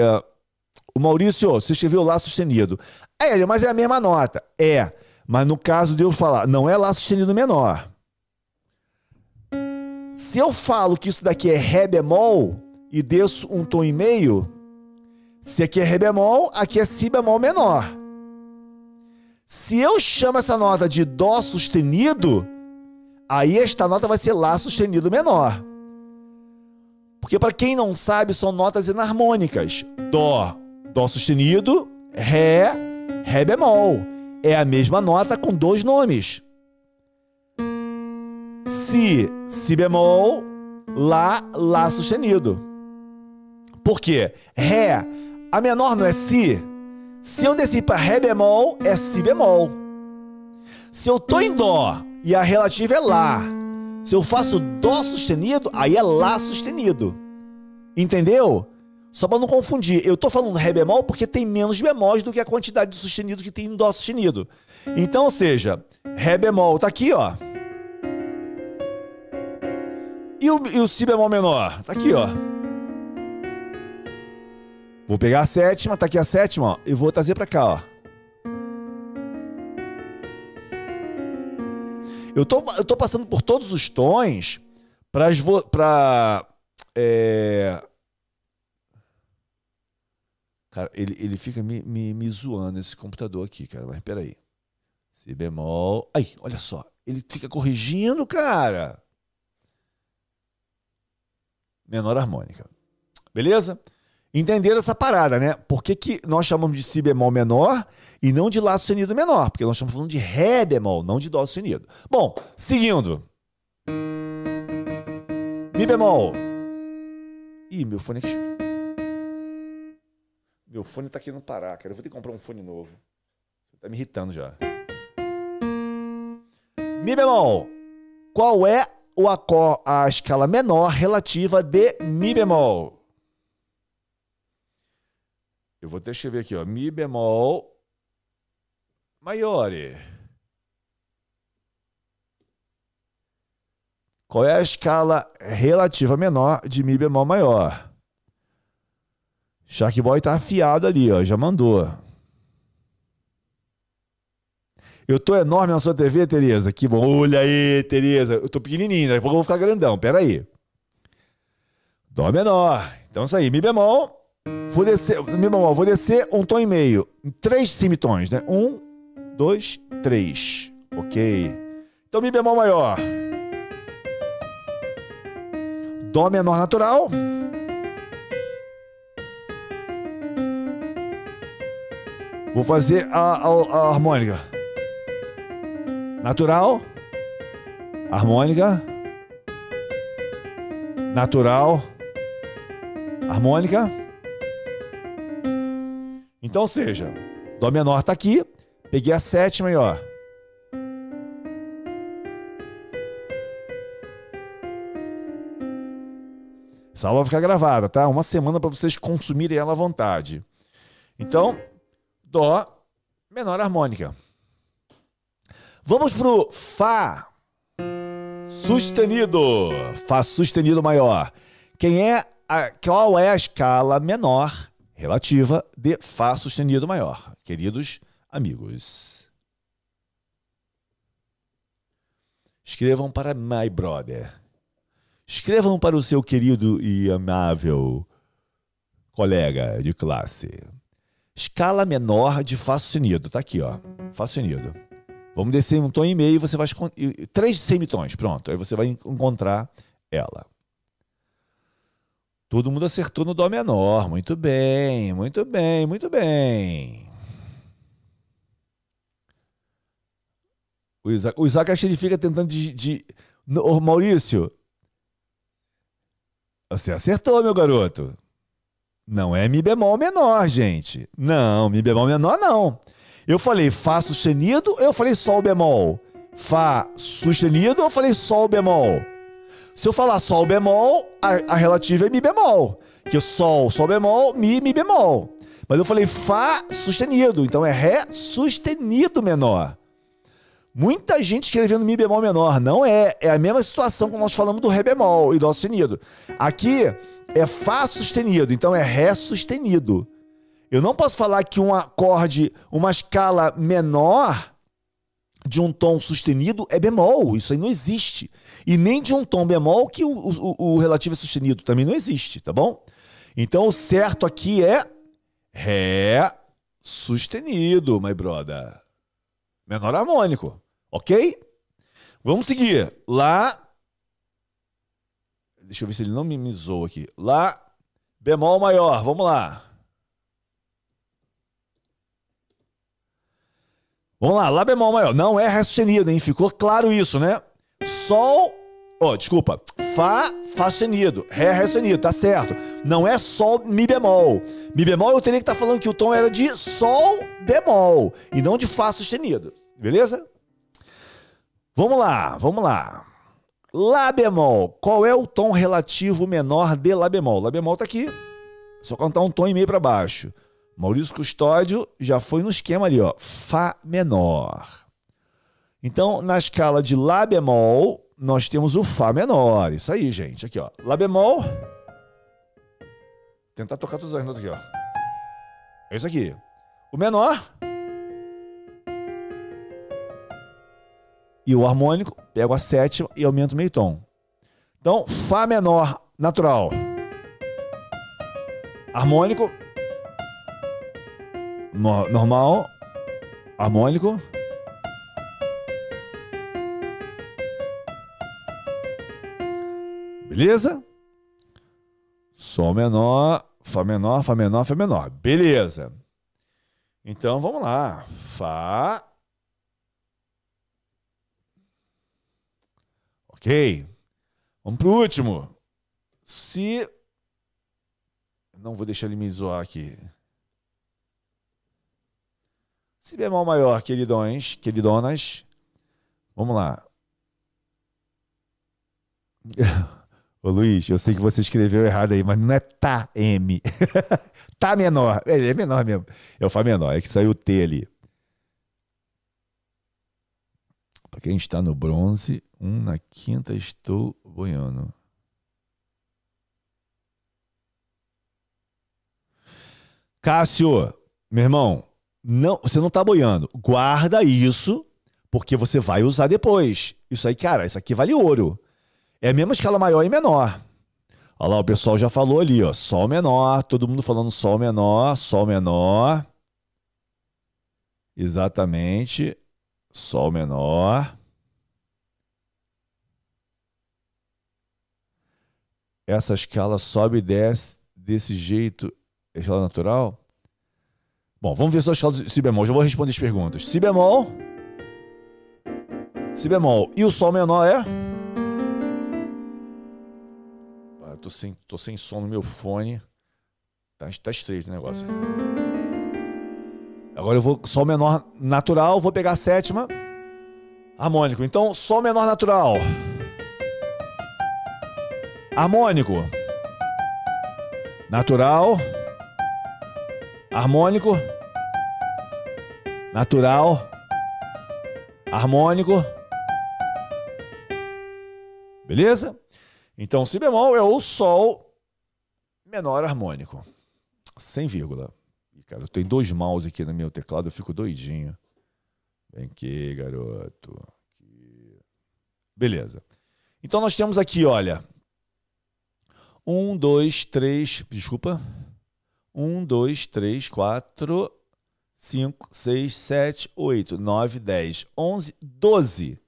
o Maurício, você escreveu lá sustenido. É, mas é a mesma nota. É. Mas no caso de eu falar, não é Lá sustenido menor. Se eu falo que isso daqui é Ré bemol e desço um tom e meio, se aqui é Ré bemol, aqui é Si bemol menor. Se eu chamo essa nota de Dó sustenido, aí esta nota vai ser Lá sustenido menor. Porque para quem não sabe, são notas enarmônicas. Dó, Dó sustenido, Ré, Ré bemol é a mesma nota com dois nomes. Si, Si bemol, Lá, Lá sustenido. Por quê? Ré, a menor não é Si? Se eu descer para Ré bemol, é Si bemol. Se eu tô em Dó e a relativa é Lá, se eu faço Dó sustenido, aí é Lá sustenido. Entendeu? Só para não confundir, eu tô falando Ré bemol porque tem menos bemóis do que a quantidade de sustenido que tem em Dó sustenido. Então, ou seja, Ré bemol tá aqui, ó. E o, e o Si bemol menor? Tá aqui, ó. Vou pegar a sétima, tá aqui a sétima, ó, e vou trazer para cá, ó. Eu tô, eu tô passando por todos os tons para é... Cara, ele, ele fica me, me, me zoando esse computador aqui, cara. Mas peraí. Si bemol. Aí, olha só. Ele fica corrigindo, cara. Menor harmônica. Beleza? Entenderam essa parada, né? Por que, que nós chamamos de Si bemol menor e não de Lá sustenido menor? Porque nós estamos falando de Ré bemol, não de Dó sustenido. Bom, seguindo. Mi bemol. Ih, meu fone. Meu fone tá querendo parar, cara. Eu vou ter que comprar um fone novo. Tá me irritando já. Mi bemol. Qual é o acor a escala menor relativa de Mi bemol? Eu vou deixa eu ver aqui, ó. Mi bemol maiore. Qual é a escala relativa menor de Mi bemol maior? Sharkboy tá afiado ali, ó, já mandou. Eu tô enorme na sua TV, Tereza? Que bom. Olha aí, Tereza. Eu tô pequenininho, daqui a pouco eu vou ficar grandão. Pera aí. Dó menor. Então isso aí, Mi bemol. Vou descer, Mi bemol, vou descer um tom e meio. Três semitons, né? Um, dois, três. Ok. Então Mi bemol maior. Dó menor natural. Vou fazer a, a, a harmônica. Natural. Harmônica. Natural. Harmônica. Então, seja, Dó menor tá aqui. Peguei a sétima aí, ó. Essa aula vai ficar gravada, tá? Uma semana para vocês consumirem ela à vontade. Então, Dó menor harmônica. Vamos pro Fá sustenido. Fá sustenido maior. Quem é a, qual é a escala menor relativa de Fá sustenido maior, queridos amigos? Escrevam para My Brother. Escrevam para o seu querido e amável colega de classe. Escala menor de Fá sustenido. Tá aqui, ó. Fá sustenido. Vamos descer um tom e meio, você vai três semitons, pronto. Aí você vai encontrar ela. Todo mundo acertou no dó menor. Muito bem, muito bem, muito bem. O Isaac, o Isaac acha que ele fica tentando de, de... Ô, Maurício, você acertou, meu garoto. Não é Mi bemol menor, gente. Não, Mi bemol menor não. Eu falei Fá sustenido, eu falei Sol bemol. Fá sustenido, eu falei Sol bemol. Se eu falar Sol bemol, a, a relativa é Mi bemol. Que Sol, Sol bemol, Mi, Mi bemol. Mas eu falei Fá sustenido, então é Ré sustenido menor. Muita gente escrevendo Mi bemol menor. Não é. É a mesma situação que nós falamos do Ré bemol e Dó sustenido. Aqui é Fá sustenido, então é Ré sustenido. Eu não posso falar que um acorde, uma escala menor de um tom sustenido é bemol. Isso aí não existe. E nem de um tom bemol que o, o, o relativo é sustenido. Também não existe, tá bom? Então o certo aqui é Ré sustenido, my brother menor harmônico, ok? Vamos seguir. Lá. Deixa eu ver se ele não me, zoou aqui. Lá, bemol maior. Vamos lá. Vamos lá, Lá bemol maior. Não é Ré sustenido, hein? Ficou claro isso, né? Sol. Oh, desculpa. Fá, Fá sustenido. Ré, Ré sustenido, tá certo. Não é Sol, Mi bemol. Mi bemol eu teria que estar tá falando que o tom era de Sol bemol e não de Fá sustenido. Beleza? Vamos lá, vamos lá. Lá bemol. Qual é o tom relativo menor de Lá bemol? Lá bemol tá aqui. Só cantar um tom e meio para baixo. Maurício Custódio já foi no esquema ali, ó, Fá menor. Então, na escala de Lá bemol, nós temos o Fá menor. Isso aí, gente. Aqui, ó. Lá bemol. Tentar tocar todas as notas aqui, ó. É isso aqui. O menor. E o harmônico, pego a sétima e aumento meio tom. Então, Fá menor natural. Harmônico, normal, harmônico. Beleza? Sol menor, Fá menor, Fá menor, Fá menor. Beleza. Então vamos lá. Fá. Ok. Vamos pro último. Se. Não vou deixar ele me zoar aqui. Si bemol maior, queridões, queridonas. Vamos lá. Ô Luiz, eu sei que você escreveu errado aí, mas não é tá M. tá menor. É, é menor mesmo. É o Fá menor, é que saiu o T ali. Para quem está no bronze, um na quinta estou boiando. Cássio, meu irmão, não, você não está boiando. Guarda isso, porque você vai usar depois. Isso aí, cara, isso aqui vale ouro. É a mesma escala maior e menor. Olha lá, o pessoal já falou ali, ó. Sol menor, todo mundo falando sol menor, sol menor. Exatamente. Sol menor. Essa escala sobe e desce desse jeito, escala natural? Bom, vamos ver só a escala de si bemol. Já vou responder as perguntas. Si bemol. Si bemol. E o sol menor é? Ah, tô, sem, tô sem som no meu fone. Tá, tá estreito o negócio. Agora eu vou sol menor natural, vou pegar a sétima. Harmônico. Então, sol menor natural. Harmônico. Natural harmônico, natural, harmônico. Beleza? Então, si bemol é o sol menor harmônico, sem vírgula. E, cara, eu tenho dois mouse aqui no meu teclado, eu fico doidinho. Vem aqui, garoto. Beleza. Então nós temos aqui, olha. Um, dois, três. Desculpa. 1, 2, 3, 4, 5, 6, 7, 8, 9, 10, 11, 12.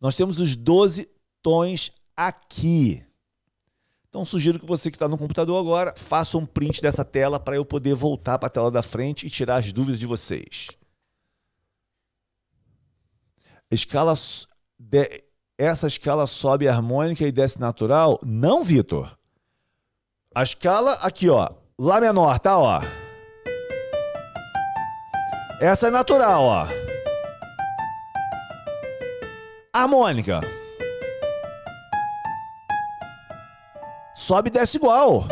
Nós temos os 12 tons aqui. Então sugiro que você que está no computador agora faça um print dessa tela para eu poder voltar para a tela da frente e tirar as dúvidas de vocês. Escala de, essa escala sobe harmônica e desce natural? Não, Vitor. A escala aqui, ó, Lá menor, tá, ó. Essa é natural, ó. Harmônica. Sobe e desce igual.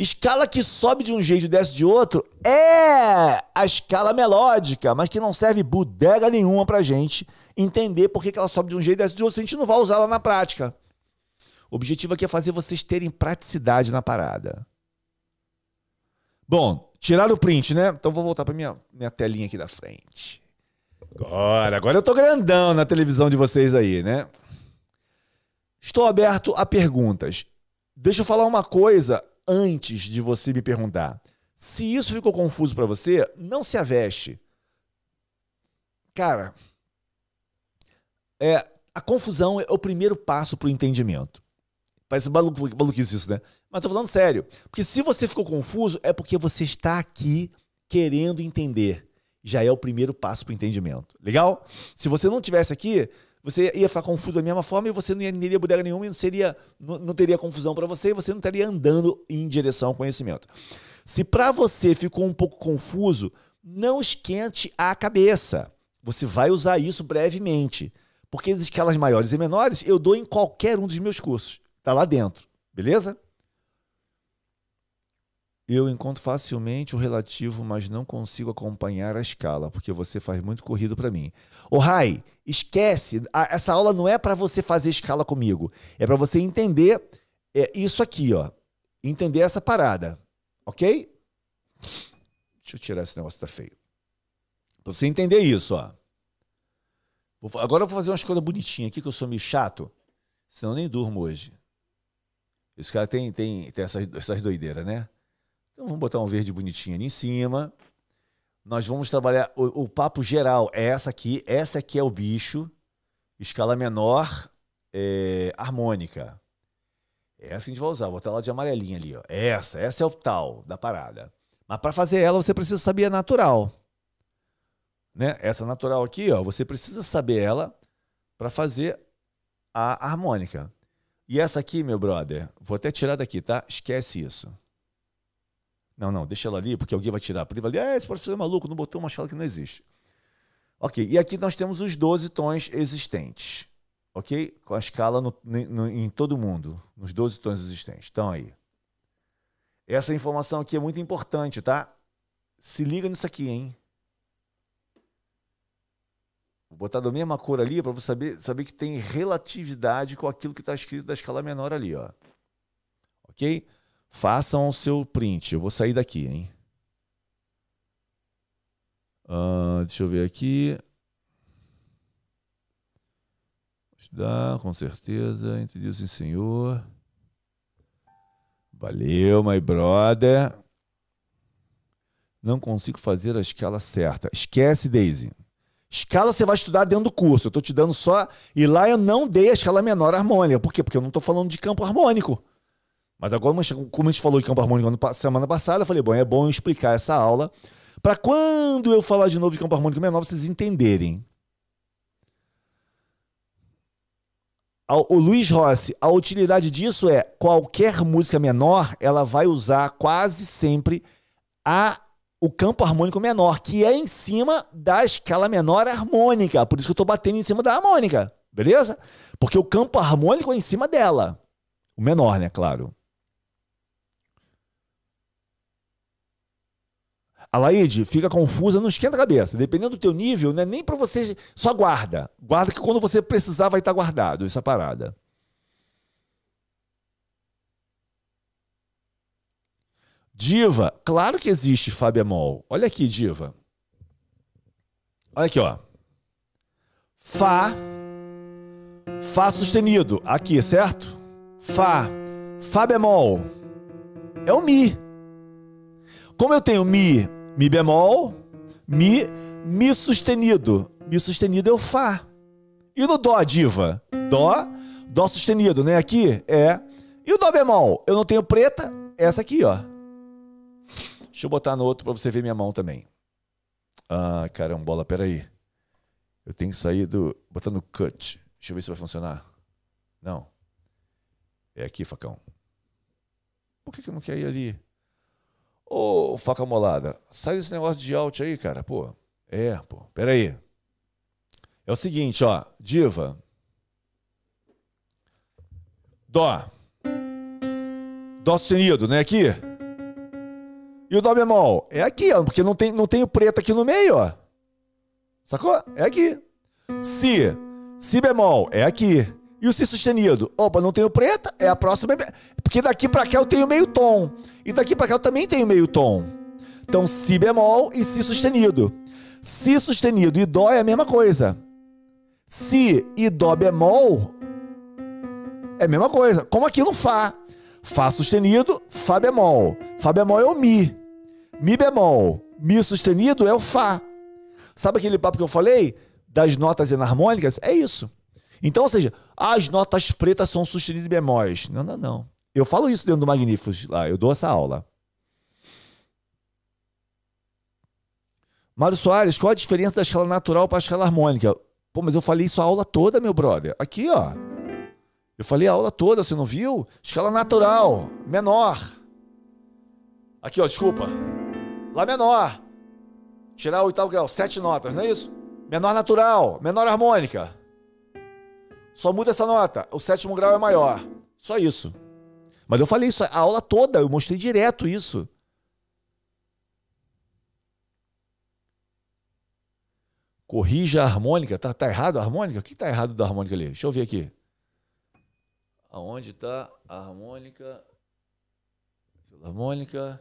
Escala que sobe de um jeito e desce de outro é a escala melódica, mas que não serve bodega nenhuma pra gente entender por que ela sobe de um jeito e desce de outro, se a gente não vai usar ela na prática. O objetivo aqui é fazer vocês terem praticidade na parada. Bom, tirar o print, né? Então vou voltar para minha, minha telinha aqui da frente. Agora, agora eu tô grandão na televisão de vocês aí, né? Estou aberto a perguntas. Deixa eu falar uma coisa antes de você me perguntar. Se isso ficou confuso para você, não se aveste. Cara, é, a confusão é o primeiro passo para o entendimento. Parece maluco, maluquice isso, né? Mas tô falando sério. Porque se você ficou confuso, é porque você está aqui querendo entender. Já é o primeiro passo para o entendimento. Legal? Se você não tivesse aqui, você ia ficar confuso da mesma forma e você não teria bodega nenhuma e não, seria, não, não teria confusão para você e você não estaria andando em direção ao conhecimento. Se para você ficou um pouco confuso, não esquente a cabeça. Você vai usar isso brevemente. Porque as escalas maiores e menores eu dou em qualquer um dos meus cursos. Tá lá dentro, beleza? Eu encontro facilmente o relativo, mas não consigo acompanhar a escala, porque você faz muito corrido para mim. Ô Rai, esquece, essa aula não é para você fazer escala comigo, é para você entender é, isso aqui, ó. Entender essa parada, ok? Deixa eu tirar esse negócio que tá feio. Pra você entender isso, ó. Agora eu vou fazer uma escolha bonitinha aqui, que eu sou meio chato, senão nem durmo hoje. Esse cara tem, tem, tem essas, essas doideiras, né? Então vamos botar um verde bonitinho ali em cima. Nós vamos trabalhar o, o papo geral é essa aqui. Essa aqui é o bicho, escala menor, é, harmônica. Essa a gente vai usar, vou botar ela de amarelinha ali. Ó. Essa, essa é o tal da parada. Mas para fazer ela, você precisa saber a natural. Né? Essa natural aqui, ó, você precisa saber ela para fazer a harmônica. E essa aqui, meu brother, vou até tirar daqui, tá? Esquece isso. Não, não, deixa ela ali, porque alguém vai tirar. Porque vai dizer, ah, esse professor é maluco, não botou uma escala que não existe. Ok, e aqui nós temos os 12 tons existentes. Ok? Com a escala no, no, em todo mundo, nos 12 tons existentes. Então aí. Essa informação aqui é muito importante, tá? Se liga nisso aqui, hein? Vou botar da mesma cor ali para você saber, saber que tem relatividade com aquilo que está escrito da escala menor ali, ó. Ok? Façam o seu print. Eu vou sair daqui, hein? Uh, deixa eu ver aqui. Estudar, com certeza. Entre Deus e Senhor. Valeu, my brother. Não consigo fazer a escala certa. Esquece, Daisy. Escala você vai estudar dentro do curso. Eu estou te dando só. E lá eu não dei a escala menor harmônica. Por quê? Porque eu não estou falando de campo harmônico. Mas agora, como a gente falou de campo harmônico semana passada, eu falei, bom, é bom eu explicar essa aula para quando eu falar de novo de campo harmônico menor, vocês entenderem. O Luiz Rossi, a utilidade disso é qualquer música menor, ela vai usar quase sempre a o campo harmônico menor, que é em cima da escala menor harmônica. Por isso que eu estou batendo em cima da harmônica, beleza? Porque o campo harmônico é em cima dela. O menor, né? Claro. A Laide fica confusa, não esquenta a cabeça. Dependendo do teu nível, não é nem para você. Só guarda. Guarda que quando você precisar vai estar guardado essa parada. Diva, claro que existe Fá bemol. Olha aqui, Diva. Olha aqui, ó. Fá. Fá sustenido. Aqui, certo? Fá. Fá bemol. É o Mi. Como eu tenho Mi Mi bemol, Mi, Mi sustenido. Mi sustenido é o Fá. E no Dó, diva? Dó, Dó sustenido, né? Aqui é. E o Dó bemol? Eu não tenho preta, essa aqui, ó. Deixa eu botar no outro para você ver minha mão também. Ah, carambola, peraí. Eu tenho que sair do. botar no cut. Deixa eu ver se vai funcionar. Não. É aqui, facão. Por que, que eu não quero ir ali? Ô, faca molada, sai desse negócio de alt aí, cara. Pô, é, pô, peraí. É o seguinte, ó, diva. Dó. Dó sustenido, né? Aqui. E o Dó bemol? É aqui, ó, porque não tem, não tem o preto aqui no meio, ó. Sacou? É aqui. Si. Si bemol, é aqui. E o Si sustenido? Opa, não tenho preta, é a próxima. Porque daqui para cá eu tenho meio tom. E daqui para cá eu também tenho meio tom. Então, Si bemol e Si sustenido. Si sustenido e Dó é a mesma coisa. Si e Dó bemol é a mesma coisa. Como aqui no Fá. Fá sustenido, Fá bemol. Fá bemol é o Mi. Mi bemol. Mi sustenido é o Fá. Sabe aquele papo que eu falei? Das notas enarmônicas? É isso. Então, ou seja, as notas pretas são sustenidas de bemóis. Não, não, não. Eu falo isso dentro do Magníficos lá, eu dou essa aula. Mário Soares, qual a diferença da escala natural para a escala harmônica? Pô, mas eu falei isso a aula toda, meu brother. Aqui, ó. Eu falei a aula toda, você não viu? Escala natural, menor. Aqui, ó, desculpa. Lá menor. Tirar o oitavo grau, sete notas, não é isso? Menor natural, menor harmônica. Só muda essa nota. O sétimo grau é maior. Só isso. Mas eu falei isso a aula toda, eu mostrei direto isso. Corrija a harmônica. Tá, tá errado a harmônica? O que tá errado da harmônica ali? Deixa eu ver aqui. Aonde está a harmônica? Harmônica.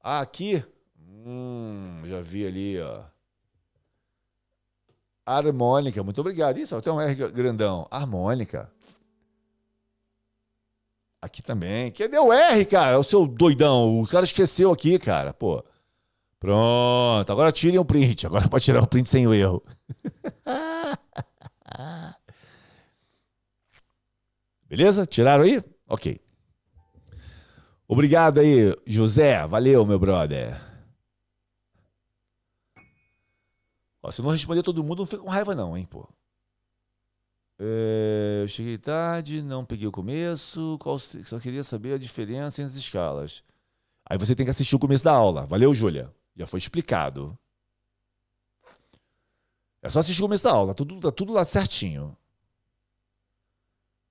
Ah, aqui. Hum, já vi ali, ó. Harmônica, muito obrigado. Isso, tem um R grandão. Harmônica. Aqui também. Cadê o R, cara? O seu doidão. O cara esqueceu aqui, cara. Pô. Pronto. Agora tirem o print. Agora pode tirar o print sem o erro. Beleza? Tiraram aí? Ok. Obrigado aí, José. Valeu, meu brother. Ó, se não responder todo mundo, não fica com raiva, não, hein, pô. É, eu cheguei tarde, não peguei o começo, qual, só queria saber a diferença entre as escalas. Aí você tem que assistir o começo da aula. Valeu, Júlia. Já foi explicado. É só assistir o começo da aula, tá tudo, tá tudo lá certinho.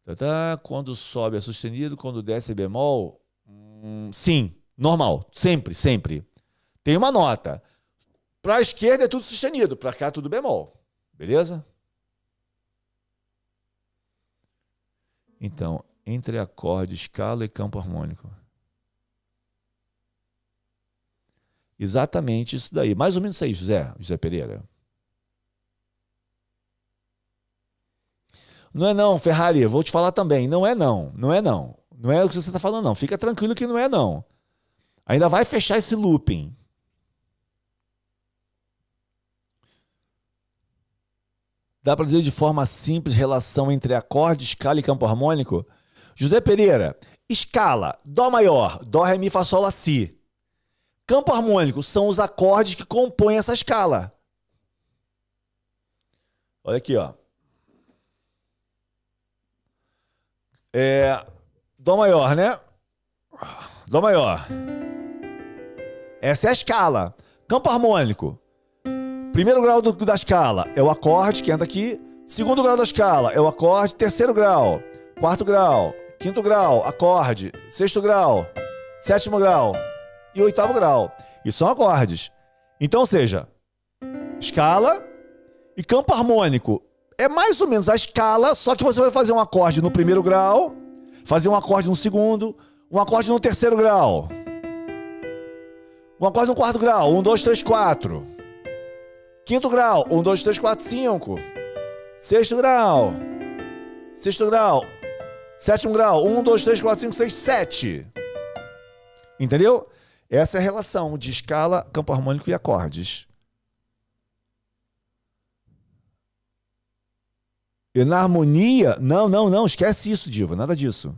Tá, tá, quando sobe é sustenido, quando desce é bemol. Hum, sim, normal, sempre, sempre. Tem uma nota. Para a esquerda é tudo sustenido, para cá é tudo bemol. Beleza? Então, entre acorde, escala e campo harmônico. Exatamente isso daí. Mais ou menos isso aí, José, José Pereira. Não é não, Ferrari, vou te falar também. Não é não, não é não. Não é o que você está falando, não. Fica tranquilo que não é não. Ainda vai fechar esse looping. Dá para dizer de forma simples relação entre acorde, escala e campo harmônico? José Pereira, escala, Dó maior, Dó, Ré, Mi, Fá, Sol, Lá, Si. Campo harmônico são os acordes que compõem essa escala. Olha aqui, ó. É, Dó maior, né? Dó maior. Essa é a escala. Campo harmônico. Primeiro grau do, da escala é o acorde que entra aqui. Segundo grau da escala é o acorde. Terceiro grau. Quarto grau. Quinto grau, acorde. Sexto grau. Sétimo grau. E oitavo grau. E são acordes. Então, seja, escala e campo harmônico. É mais ou menos a escala, só que você vai fazer um acorde no primeiro grau, fazer um acorde no segundo, um acorde no terceiro grau. Um acorde no quarto grau. Um, dois, três, quatro. Quinto grau, 1, 2, 3, 4, 5. Sexto grau. Sexto grau. Sétimo grau, 1, 2, 3, 4, 5, 6, 7. Entendeu? Essa é a relação de escala, campo harmônico e acordes. E na harmonia, não, não, não, esquece isso, Diva, nada disso.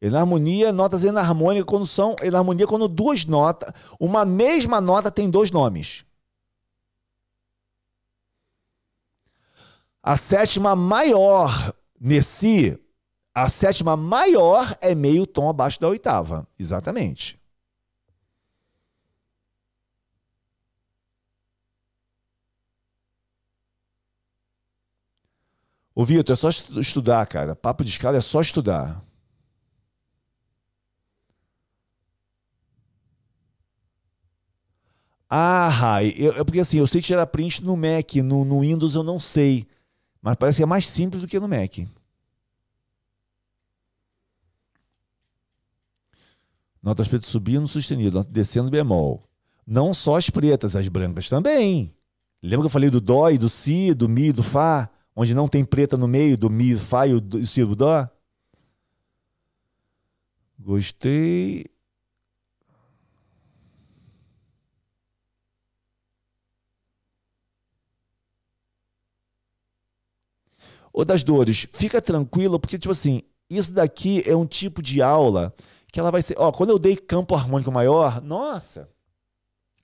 Enarmonia, notas enarmônicas quando são enarmonia quando duas notas, uma mesma nota tem dois nomes. A sétima maior nesse, a sétima maior é meio tom abaixo da oitava. Exatamente. Ô, Vitor, é só estudar, cara. Papo de escala é só estudar. Ah, Rai, eu, porque assim, eu sei tirar print no Mac, no, no Windows eu não sei. Mas parece que é mais simples do que no Mac. Notas pretas subindo, sustenido, nota descendo, bemol. Não só as pretas, as brancas também. Lembra que eu falei do Dó e do Si, do Mi do Fá? Onde não tem preta no meio, do Mi, Fá e o Si e do Dó? Gostei. Ou das dores, fica tranquilo, porque, tipo assim, isso daqui é um tipo de aula que ela vai ser. Ó, quando eu dei campo harmônico maior, nossa,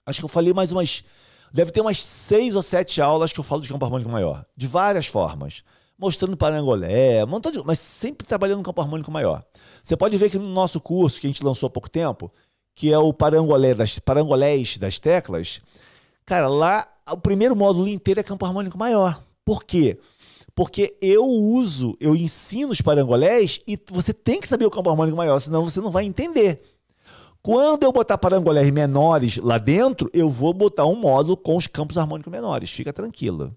acho que eu falei mais umas. Deve ter umas seis ou sete aulas que eu falo de campo harmônico maior, de várias formas. Mostrando parangolé, montão de, mas sempre trabalhando no campo harmônico maior. Você pode ver que no nosso curso, que a gente lançou há pouco tempo, que é o parangolé das, parangolés das teclas, cara, lá o primeiro módulo inteiro é campo harmônico maior. Por quê? Porque eu uso, eu ensino os parangolés e você tem que saber o campo harmônico maior, senão você não vai entender. Quando eu botar parangolés menores lá dentro, eu vou botar um módulo com os campos harmônicos menores. Fica tranquilo.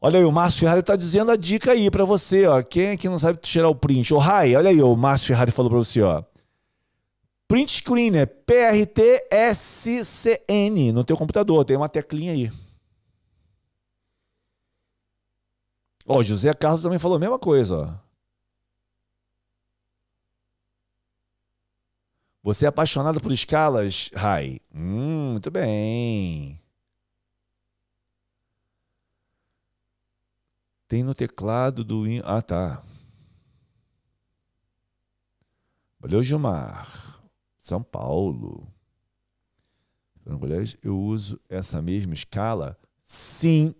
Olha aí, o Márcio Ferrari está dizendo a dica aí para você, ó. Quem é que não sabe tirar o print? Ô, Rai, olha aí, o Márcio Ferrari falou para você, ó. Print screen é PRTSCN no teu computador, tem uma teclinha aí. Ó, José Carlos também falou a mesma coisa, ó. Você é apaixonado por escalas, Rai? Hum, muito bem. Tem no teclado do. Ah, tá. Valeu, Gilmar. São Paulo. Eu uso essa mesma escala? Sim.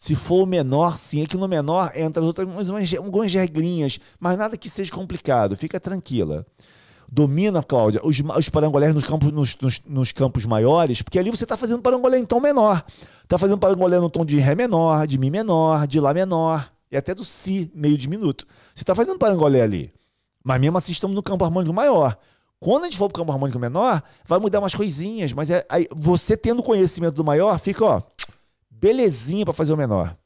Se for o menor, sim. É que no menor entra as outras umas, algumas regrinhas, mas nada que seja complicado. Fica tranquila. Domina, Cláudia, os, os parangolés nos campos, nos, nos, nos campos maiores, porque ali você está fazendo parangolé em tom menor. Está fazendo parangolé no tom de Ré menor, de Mi menor, de Lá menor, e até do Si meio diminuto. Você está fazendo parangolé ali. Mas mesmo assim estamos no campo harmônico maior. Quando a gente for para o campo harmônico menor, vai mudar umas coisinhas, mas é, aí, você tendo conhecimento do maior, fica, ó, belezinha para fazer o menor.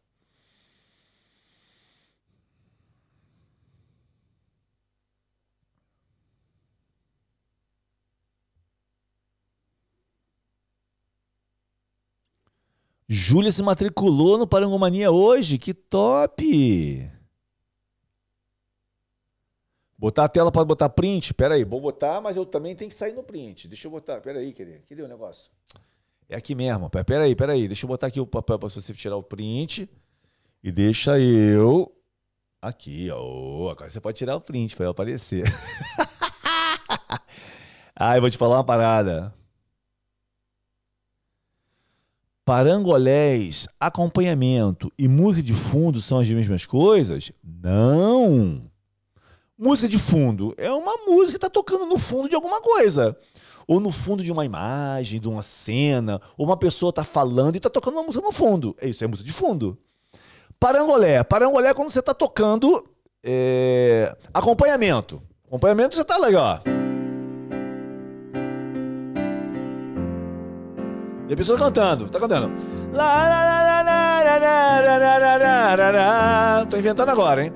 Júlia se matriculou no Parangomania hoje, que top! Botar a tela para botar print? Pera aí, vou botar, mas eu também tenho que sair no print. Deixa eu botar, pera aí, querido. Cadê o negócio? É aqui mesmo. Pera aí, pera aí. Deixa eu botar aqui o papel para você tirar o print. E deixa eu aqui, ó. Agora você pode tirar o print para eu aparecer. ah, eu vou te falar uma parada. Parangolés, acompanhamento e música de fundo são as mesmas coisas? Não! Música de fundo é uma música que está tocando no fundo de alguma coisa. Ou no fundo de uma imagem, de uma cena, ou uma pessoa está falando e está tocando uma música no fundo. É isso, é música de fundo. Parangolé. Parangolé é quando você está tocando é... acompanhamento. Acompanhamento você está legal. E a pessoa cantando, tá cantando. Tô inventando agora, hein?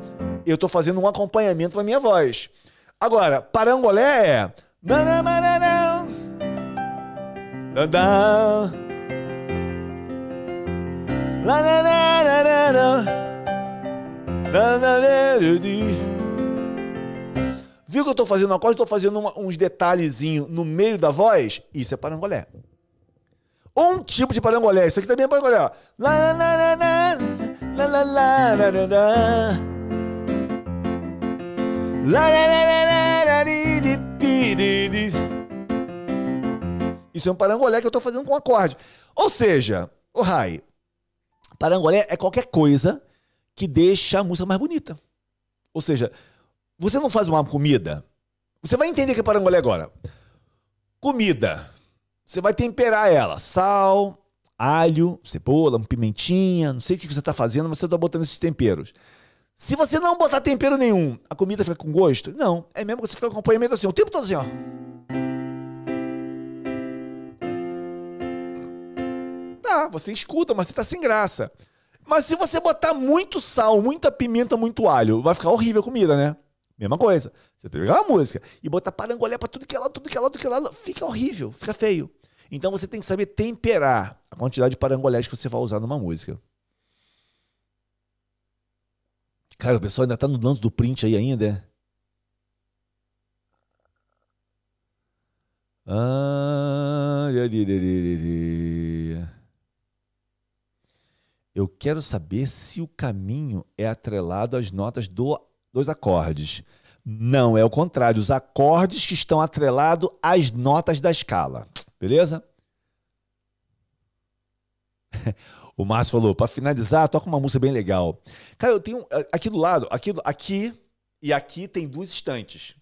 eu estou fazendo um acompanhamento para minha voz. Agora, parangolé é. Viu que eu estou fazendo uma coisa? Estou fazendo uma, uns detalhezinhos no meio da voz? Isso é parangolé. Um tipo de parangolé. Isso aqui também é parangolé. Ó. Isso é um parangolé que eu estou fazendo com acorde. Ou seja, o Rai, parangolé é qualquer coisa que deixa a música mais bonita. Ou seja, você não faz uma comida, você vai entender que é parangolé agora. Comida, você vai temperar ela, sal, alho, cebola, pimentinha, não sei o que você está fazendo, mas você está botando esses temperos. Se você não botar tempero nenhum, a comida fica com gosto? Não. É mesmo que você fica com acompanhamento assim, o tempo todo assim, ó. Tá, você escuta, mas você tá sem graça. Mas se você botar muito sal, muita pimenta, muito alho, vai ficar horrível a comida, né? Mesma coisa. Você pegar uma música e botar parangolé pra tudo que é lado, tudo que é lado, tudo que é lado, fica horrível, fica feio. Então você tem que saber temperar a quantidade de parangolés que você vai usar numa música. Cara, o pessoal ainda tá no lance do print aí ainda, é? Eu quero saber se o caminho é atrelado às notas do, dos acordes. Não, é o contrário. Os acordes que estão atrelados às notas da escala. Beleza? O Márcio falou, para finalizar, toca uma música bem legal. Cara, eu tenho eh, aqui do lado, aqui, aqui e aqui tem duas estantes.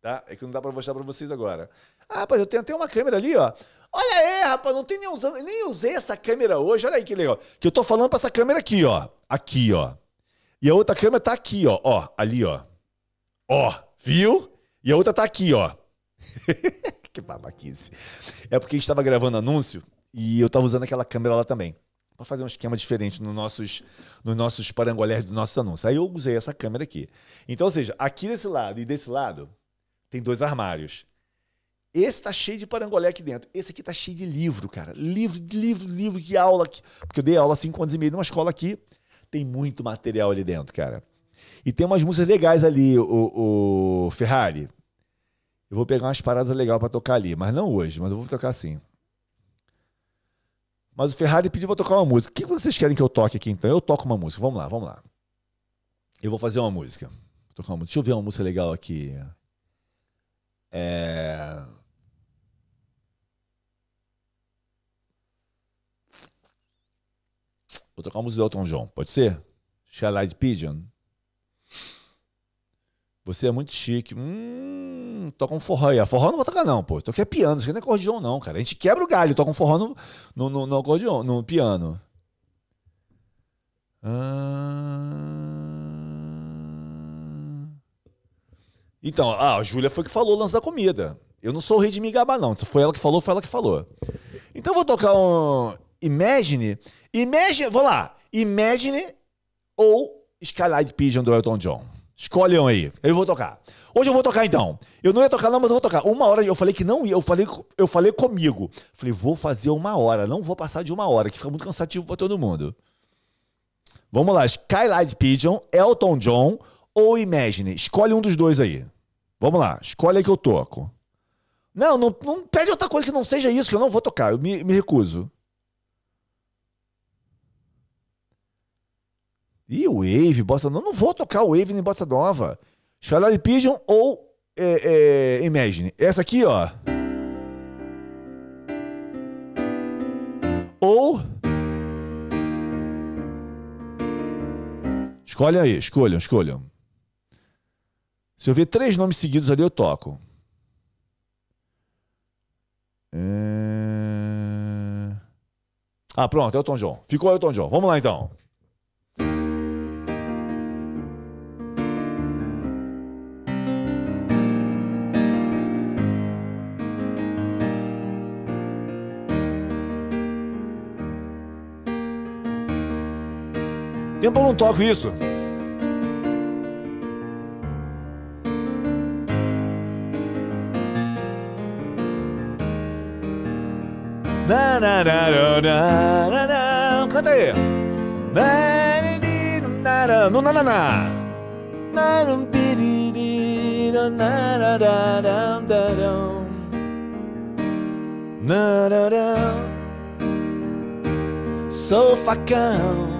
Tá? É que não dá para mostrar para vocês agora. Ah, rapaz, eu tenho até uma câmera ali, ó. Olha aí, rapaz, não tem nem usando, nem usei essa câmera hoje. Olha aí que legal. Que eu tô falando pra essa câmera aqui, ó. Aqui, ó. E a outra câmera tá aqui, ó. Ó, ali, ó. Ó, viu? E a outra tá aqui, ó. que babaquice. É porque a gente tava gravando anúncio e eu tava usando aquela câmera lá também. Pra fazer um esquema diferente nos nossos, nos nossos parangolés dos nossos anúncios. Aí eu usei essa câmera aqui. Então, ou seja, aqui desse lado e desse lado tem dois armários. Esse tá cheio de parangolé aqui dentro. Esse aqui tá cheio de livro, cara. Livro, livro, livro de aula. Aqui. Porque eu dei aula cinco anos e meio numa escola aqui. Tem muito material ali dentro, cara. E tem umas músicas legais ali, o, o Ferrari. Eu vou pegar umas paradas legais para tocar ali, mas não hoje, mas eu vou tocar assim. Mas o Ferrari pediu pra tocar uma música. O que vocês querem que eu toque aqui então? Eu toco uma música. Vamos lá, vamos lá. Eu vou fazer uma música. Vou tocar uma música. Deixa eu ver uma música legal aqui. É. Vou tocar uma música do Elton John, pode ser? Shall I Pigeon? Você é muito chique. Hum, toca um forró aí. A forró não vou tocar, não, pô. Toquei piano, isso aqui não é acordeon, não, cara. A gente quebra o galho, toca um forró no, no, no, no acordeon, no piano. Ah... Então, ah, a Júlia foi que falou o lance da comida. Eu não sou o rei de me gabar, não. Se foi ela que falou, foi ela que falou. Então eu vou tocar um Imagine. Imagine, vou lá. Imagine ou Skylight Pigeon do Elton John. Escolham aí. Eu vou tocar. Hoje eu vou tocar então. Eu não ia tocar, não, mas eu vou tocar. Uma hora eu falei que não ia. Eu falei, eu falei comigo. Falei, vou fazer uma hora. Não vou passar de uma hora, que fica muito cansativo para todo mundo. Vamos lá. Skylight Pigeon, Elton John ou Imagine? Escolhe um dos dois aí. Vamos lá. Escolhe aí que eu toco. Não, não, não pede outra coisa que não seja isso, que eu não vou tocar. Eu me, me recuso. Ih, Wave, Bossa Nova. Não vou tocar Wave nem Bossa Nova. Charlie Pigeon ou é, é, Imagine. Essa aqui, ó. Ou. Escolha aí, escolham, escolham. Se eu ver três nomes seguidos ali, eu toco. É... Ah, pronto, é o Tom John. Ficou o Tom John. Vamos lá então. Tempo eu não toco isso. Na, na, na, na, na, Canta aí. No na na na. Sou facão.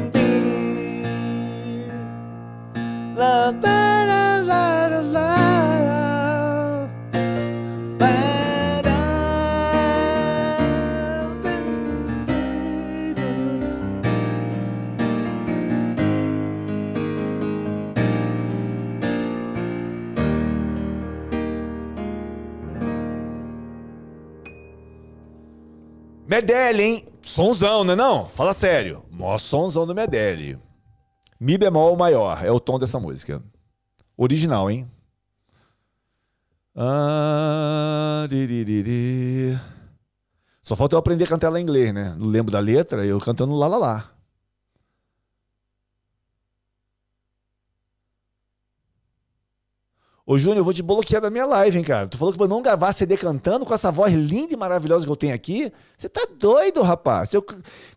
Medelli, hein? Sonzão, né não? Fala sério. Mó sonzão do Medelli. Mi bemol maior é o tom dessa música. Original, hein? Ah. Só falta eu aprender a cantar ela em inglês, né? Não lembro da letra, eu cantando lá lá lá. Ô, Júnior, eu vou te bloquear da minha live, hein, cara. Tu falou que pra não gravar CD cantando com essa voz linda e maravilhosa que eu tenho aqui. Você tá doido, rapaz. Se eu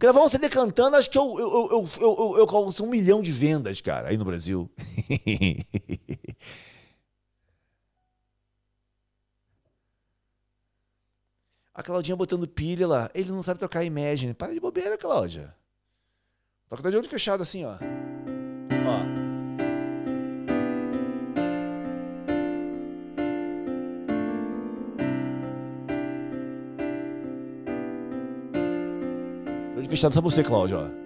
gravar um CD cantando, acho que eu, eu, eu, eu, eu, eu um milhão de vendas, cara, aí no Brasil. A Claudinha botando pilha lá. Ele não sabe tocar Imagine. Para de bobeira, Cláudia. Toca de olho fechado assim, ó. Ó. Olho fechado só você, Cláudia, ó.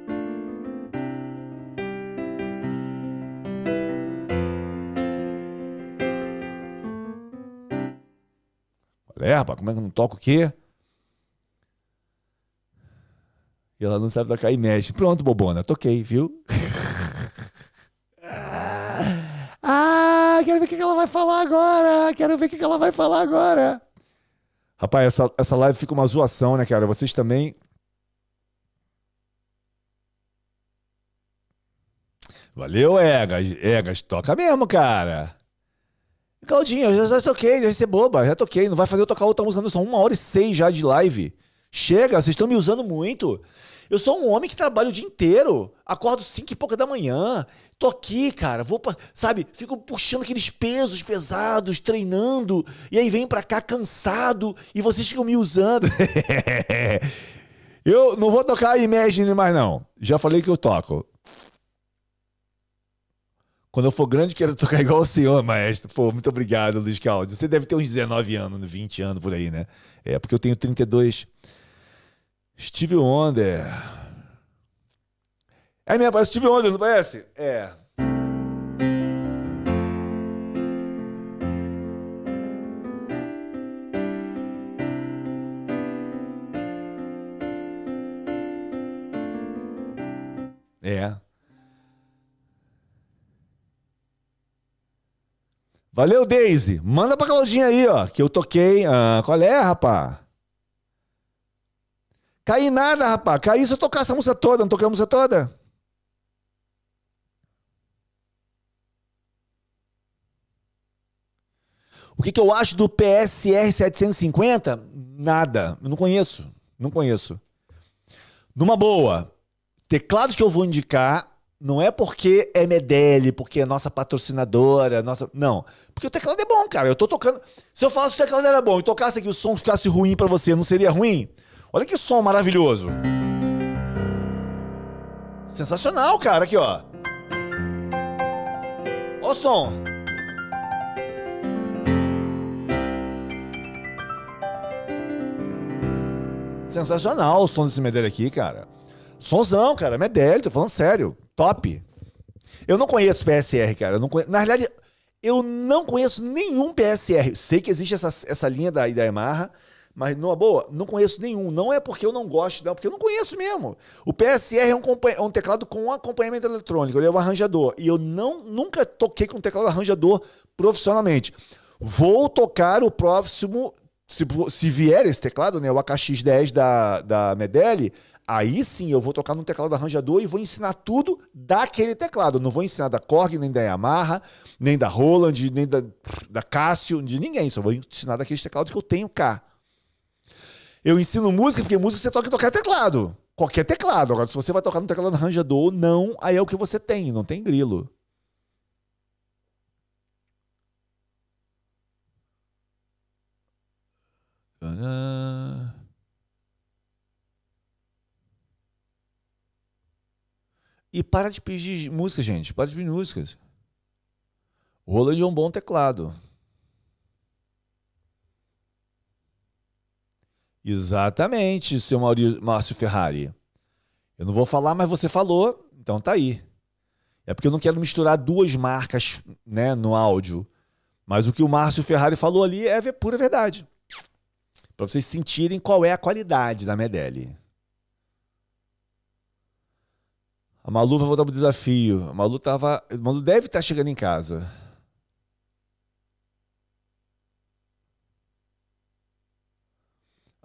É, rapaz, como é que eu não toco o quê? E ela não sabe tocar e mexe. Pronto, bobona, toquei, viu? ah, quero ver o que ela vai falar agora. Quero ver o que ela vai falar agora. Rapaz, essa, essa live fica uma zoação, né, cara? Vocês também. Valeu, Egas. Egas, toca mesmo, cara. Claudinho, eu já, já toquei, deve ser boba, já toquei. Não vai fazer eu tocar outra música, não. São uma hora e seis já de live. Chega, vocês estão me usando muito. Eu sou um homem que trabalha o dia inteiro. Acordo cinco e pouca da manhã. Tô aqui, cara. Vou pra, sabe, fico puxando aqueles pesos pesados, treinando. E aí venho pra cá cansado. E vocês ficam me usando. eu não vou tocar Imagine mais, não. Já falei que eu toco. Quando eu for grande, quero tocar igual o senhor, maestro. Pô, muito obrigado, Luiz Caldo. Você deve ter uns 19 anos, 20 anos por aí, né? É, porque eu tenho 32. Steve Wonder. É minha parece Steve Wonder, não parece? É. É. Valeu, Daisy. Manda pra Claudinha aí, ó, que eu toquei. Ah, qual é, rapá? Caí nada, rapá. Caí se eu tocar essa música toda. Não toquei a música toda? O que, que eu acho do PSR 750? Nada. Eu não conheço. Não conheço. Numa boa, teclados que eu vou indicar não é porque é Medeli, porque é nossa patrocinadora, nossa. Não. Porque o teclado é bom, cara. Eu tô tocando. Se eu falasse que o teclado era bom e tocasse aqui o som ficasse ruim para você, não seria ruim? Olha que som maravilhoso. Sensacional, cara. Aqui, ó. Ó o som. Sensacional o som desse Medeli aqui, cara. Sonzão, cara. Medeli, tô falando sério. Top. Eu não conheço PSR, cara. Não. Na verdade, eu não conheço nenhum PSR. Sei que existe essa, essa linha da, da Yamaha, mas numa boa, não conheço nenhum. Não é porque eu não gosto, não, porque eu não conheço mesmo. O PSR é um, é um teclado com acompanhamento eletrônico, ele é um arranjador. E eu não, nunca toquei com teclado arranjador profissionalmente. Vou tocar o próximo, se, se vier esse teclado, né, o AKX10 da, da Medeli, Aí sim eu vou tocar no teclado arranjador e vou ensinar tudo daquele teclado. não vou ensinar da Korg, nem da Yamaha, nem da Roland, nem da, da Casio, de ninguém. Só vou ensinar daqueles teclados que eu tenho cá. Eu ensino música, porque música você toca qualquer teclado. Qualquer teclado. Agora, se você vai tocar no teclado arranjador ou não, aí é o que você tem, não tem grilo. Tadã. E para de pedir música, gente. Para de pedir músicas. O Roland é um bom teclado. Exatamente, seu Márcio Ferrari. Eu não vou falar, mas você falou, então tá aí. É porque eu não quero misturar duas marcas né, no áudio. Mas o que o Márcio Ferrari falou ali é pura verdade. Para vocês sentirem qual é a qualidade da Medeli. A Malu vai voltar pro desafio. A Malu tava. A Malu deve estar tá chegando em casa.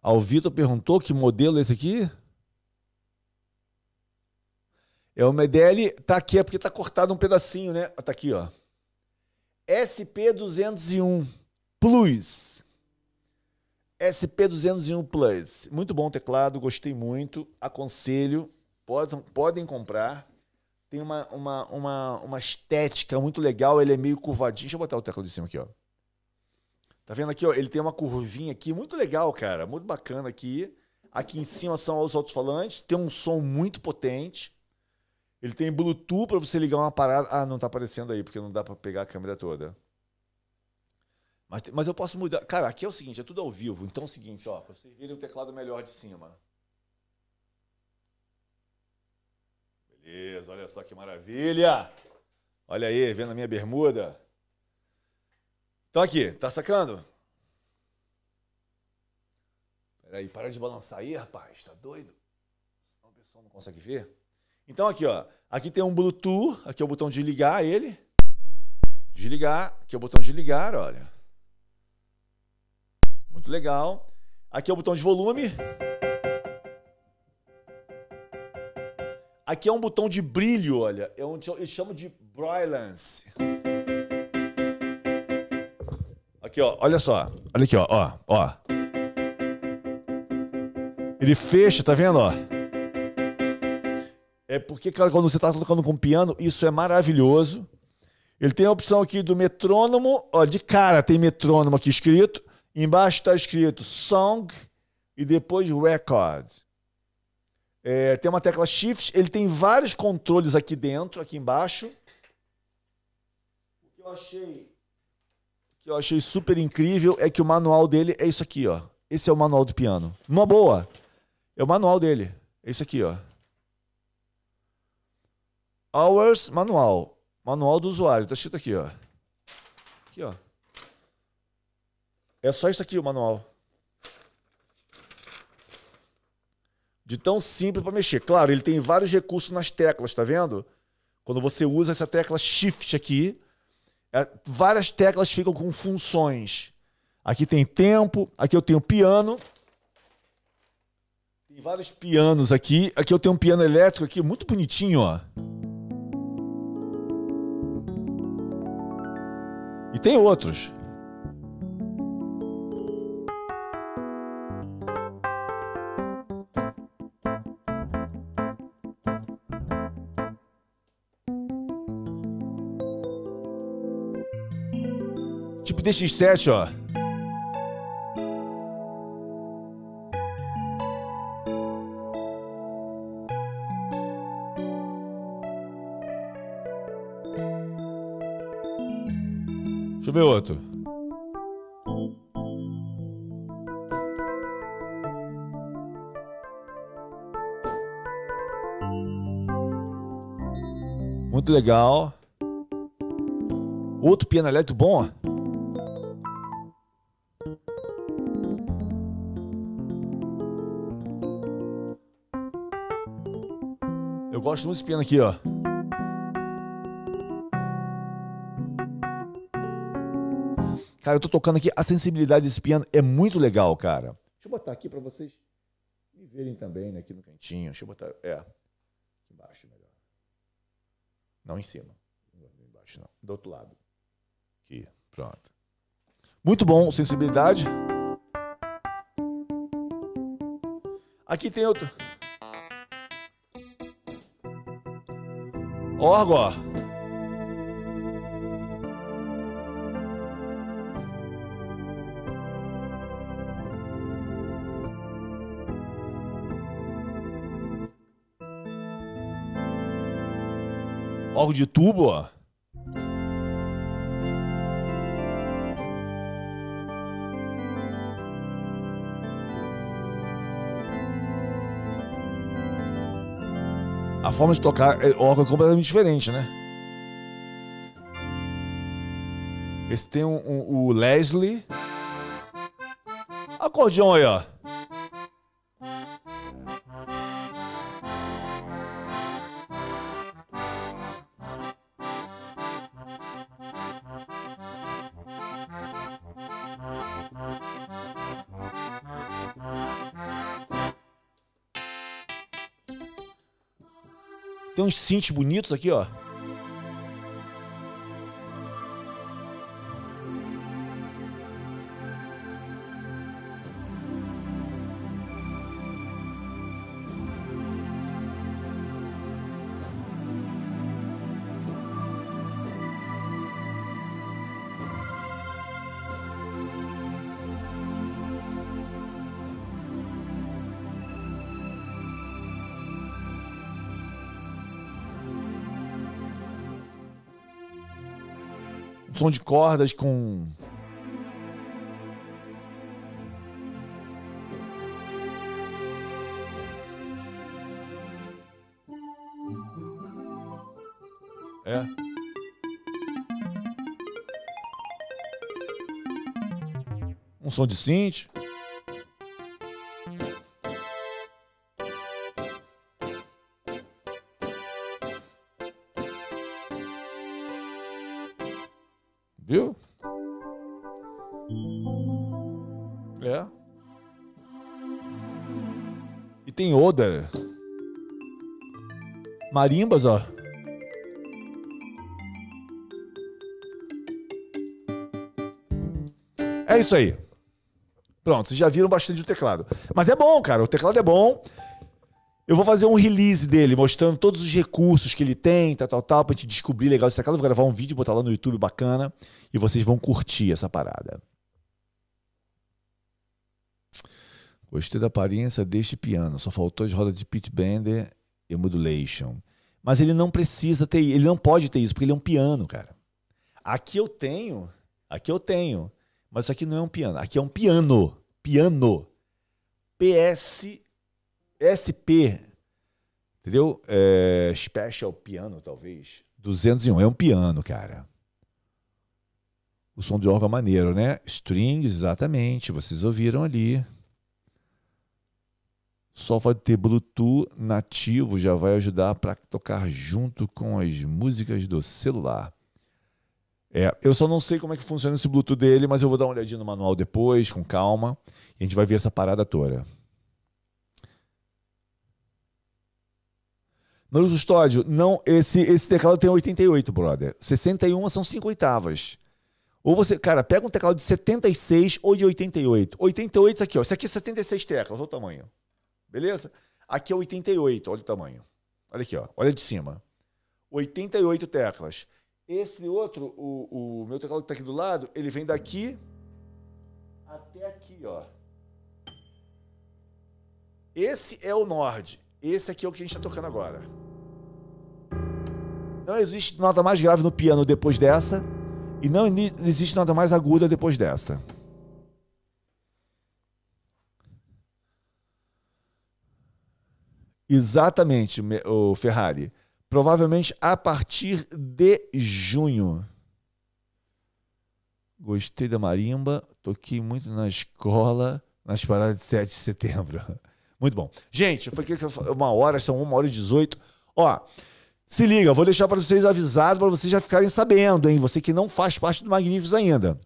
Ao Vitor perguntou que modelo é esse aqui? É o Medelli. tá aqui, é porque tá cortado um pedacinho, né? Tá aqui, ó. SP201 Plus. SP201 Plus. Muito bom teclado, gostei muito, aconselho. Podem, podem comprar. Tem uma, uma, uma, uma estética muito legal. Ele é meio curvadinho. Deixa eu botar o teclado de cima aqui, ó. Tá vendo aqui, ó? Ele tem uma curvinha aqui, muito legal, cara. Muito bacana aqui. Aqui em cima são os alto-falantes. Tem um som muito potente. Ele tem Bluetooth para você ligar uma parada. Ah, não tá aparecendo aí, porque não dá para pegar a câmera toda. Mas, mas eu posso mudar. Cara, aqui é o seguinte, é tudo ao vivo. Então é o seguinte, ó, para vocês verem o teclado melhor de cima. Beleza, olha só que maravilha. Olha aí, vendo a minha bermuda. Então aqui, tá sacando? Peraí, para de balançar aí, rapaz, tá doido? Senão o pessoal não consegue ver. Então aqui, ó, aqui tem um Bluetooth, aqui é o botão de ligar ele. Desligar, aqui é o botão de ligar, olha. Muito legal. Aqui é o botão de volume. Aqui é um botão de brilho, olha. É onde eu chamo de brilliance. Aqui, ó, olha só. Olha aqui, ó, ó, ó. Ele fecha, tá vendo, ó? É porque, cara, quando você está tocando com piano, isso é maravilhoso. Ele tem a opção aqui do metrônomo, ó, de cara tem metrônomo aqui escrito. Embaixo está escrito Song e depois Record. É, tem uma tecla Shift, ele tem vários controles aqui dentro, aqui embaixo. O que eu achei, que eu achei super incrível é que o manual dele é isso aqui, ó. Esse é o manual do piano. Uma boa. É o manual dele. É isso aqui, ó. Hours manual. Manual do usuário. Tá escrito aqui, ó. Aqui, ó. É só isso aqui o manual. De tão simples para mexer. Claro, ele tem vários recursos nas teclas, tá vendo? Quando você usa essa tecla Shift aqui, é, várias teclas ficam com funções. Aqui tem tempo, aqui eu tenho piano. Tem vários pianos aqui. Aqui eu tenho um piano elétrico aqui, muito bonitinho, ó. E tem outros. DX7, ó. Deixa eu ver outro. Muito legal. Outro piano elétrico bom. Eu muito desse piano aqui, ó. Cara, eu tô tocando aqui, a sensibilidade desse piano é muito legal, cara. Deixa eu botar aqui para vocês me verem também, né, aqui no cantinho. Deixa eu botar, é, embaixo melhor. Não em cima, não embaixo não, do outro lado. Aqui, pronto. Muito bom, sensibilidade. Aqui tem outro. Órgão, ó. órgão de tubo, ó. Forma de tocar é órgão é completamente diferente, né? Esse tem um, um, o Leslie. Acordeão aí, ó. Uns synths bonitos aqui, ó. Som de cordas com. É. Um som de synth. E tem Oda. Marimbas, ó. É isso aí. Pronto, vocês já viram bastante o teclado. Mas é bom, cara. O teclado é bom. Eu vou fazer um release dele, mostrando todos os recursos que ele tem, tal, tal, tal, pra gente descobrir legal esse teclado. Vou gravar um vídeo, botar lá no YouTube bacana, e vocês vão curtir essa parada. Gostei da aparência deste piano, só faltou as rodas de Pit Bender e modulation. Mas ele não precisa ter, ele não pode ter isso, porque ele é um piano, cara. Aqui eu tenho, aqui eu tenho, mas aqui não é um piano, aqui é um piano, piano. PS SP, entendeu? É, special piano, talvez. 201. É um piano, cara. O som de órgão é maneiro, né? Strings, exatamente. Vocês ouviram ali. Só vai ter Bluetooth nativo, já vai ajudar para tocar junto com as músicas do celular. É, eu só não sei como é que funciona esse Bluetooth dele, mas eu vou dar uma olhadinha no manual depois, com calma, e a gente vai ver essa parada toda. Meu custódio, não, esse, esse teclado tem 88, brother. 61 são 5 oitavas. Ou você, cara, pega um teclado de 76 ou de 88. 88 isso aqui, ó. Isso aqui é 76 teclas, olha o tamanho. Beleza? Aqui é 88, olha o tamanho. Olha aqui, ó. Olha de cima. 88 teclas. Esse outro, o, o meu teclado que tá aqui do lado, ele vem daqui até aqui, ó. Esse é o Nord. Esse aqui é o que a gente está tocando agora. Não existe nota mais grave no piano depois dessa. E não existe nota mais aguda depois dessa. Exatamente, o Ferrari. Provavelmente a partir de junho. Gostei da marimba, toquei muito na escola, nas paradas de 7 de setembro. Muito bom. Gente, foi uma hora, são uma hora e 18. Ó, se liga, vou deixar para vocês avisados para vocês já ficarem sabendo, hein? Você que não faz parte do Magníficos ainda.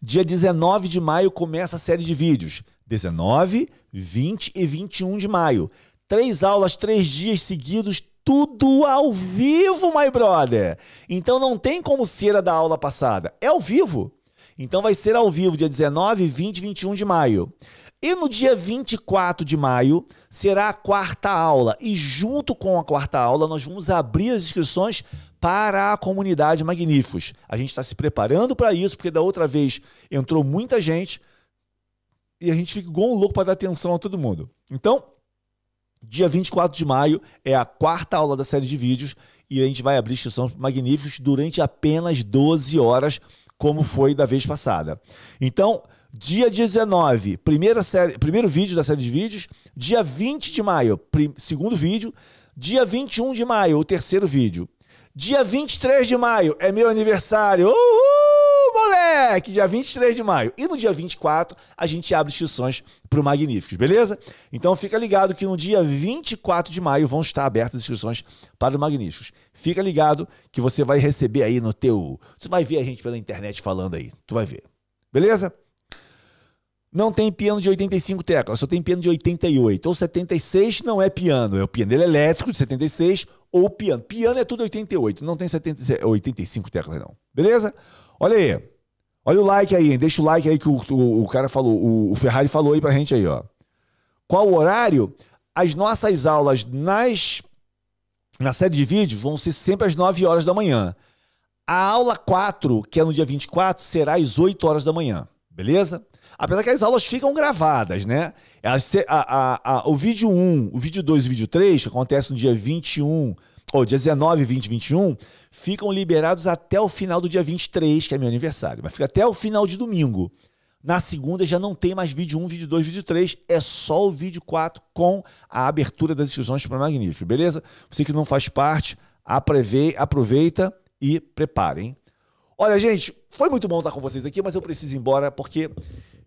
Dia 19 de maio começa a série de vídeos. 19, 20 e 21 de maio. Três aulas, três dias seguidos, tudo ao vivo, my brother. Então não tem como ser a da aula passada. É ao vivo. Então vai ser ao vivo, dia 19, 20 e 21 de maio. E no dia 24 de maio será a quarta aula. E junto com a quarta aula, nós vamos abrir as inscrições para a comunidade Magníficos. A gente está se preparando para isso, porque da outra vez entrou muita gente e a gente fica igual um louco para dar atenção a todo mundo. Então, dia 24 de maio é a quarta aula da série de vídeos e a gente vai abrir inscrição Magníficos durante apenas 12 horas, como foi da vez passada. Então, Dia 19, primeira série, primeiro vídeo da série de vídeos. Dia 20 de maio, segundo vídeo. Dia 21 de maio, o terceiro vídeo. Dia 23 de maio é meu aniversário. Uhul, moleque! Dia 23 de maio. E no dia 24, a gente abre inscrições para o Magníficos, beleza? Então fica ligado que no dia 24 de maio vão estar abertas as inscrições para o Magníficos. Fica ligado que você vai receber aí no teu... Você vai ver a gente pela internet falando aí. Tu vai ver. Beleza? não tem piano de 85 teclas, só tem piano de 88. Ou 76 não é piano, é o piano elétrico de 76 ou piano. Piano é tudo 88, não tem 70, 85 teclas não. Beleza? Olha aí. Olha o like aí, deixa o like aí que o, o, o cara falou, o, o, Ferrari falou aí pra gente aí, ó. Qual o horário? As nossas aulas nas na série de vídeos vão ser sempre às 9 horas da manhã. A aula 4, que é no dia 24, será às 8 horas da manhã. Beleza? Apesar que as aulas ficam gravadas, né? A, a, a, o vídeo 1, o vídeo 2 e o vídeo 3, que acontece no dia 21, ou dia 19, 20 21, ficam liberados até o final do dia 23, que é meu aniversário. Mas fica até o final de domingo. Na segunda já não tem mais vídeo 1, vídeo 2, vídeo 3, é só o vídeo 4 com a abertura das inscrições para Magnífico, beleza? Você que não faz parte, aproveita e preparem. Olha, gente, foi muito bom estar com vocês aqui, mas eu preciso ir embora porque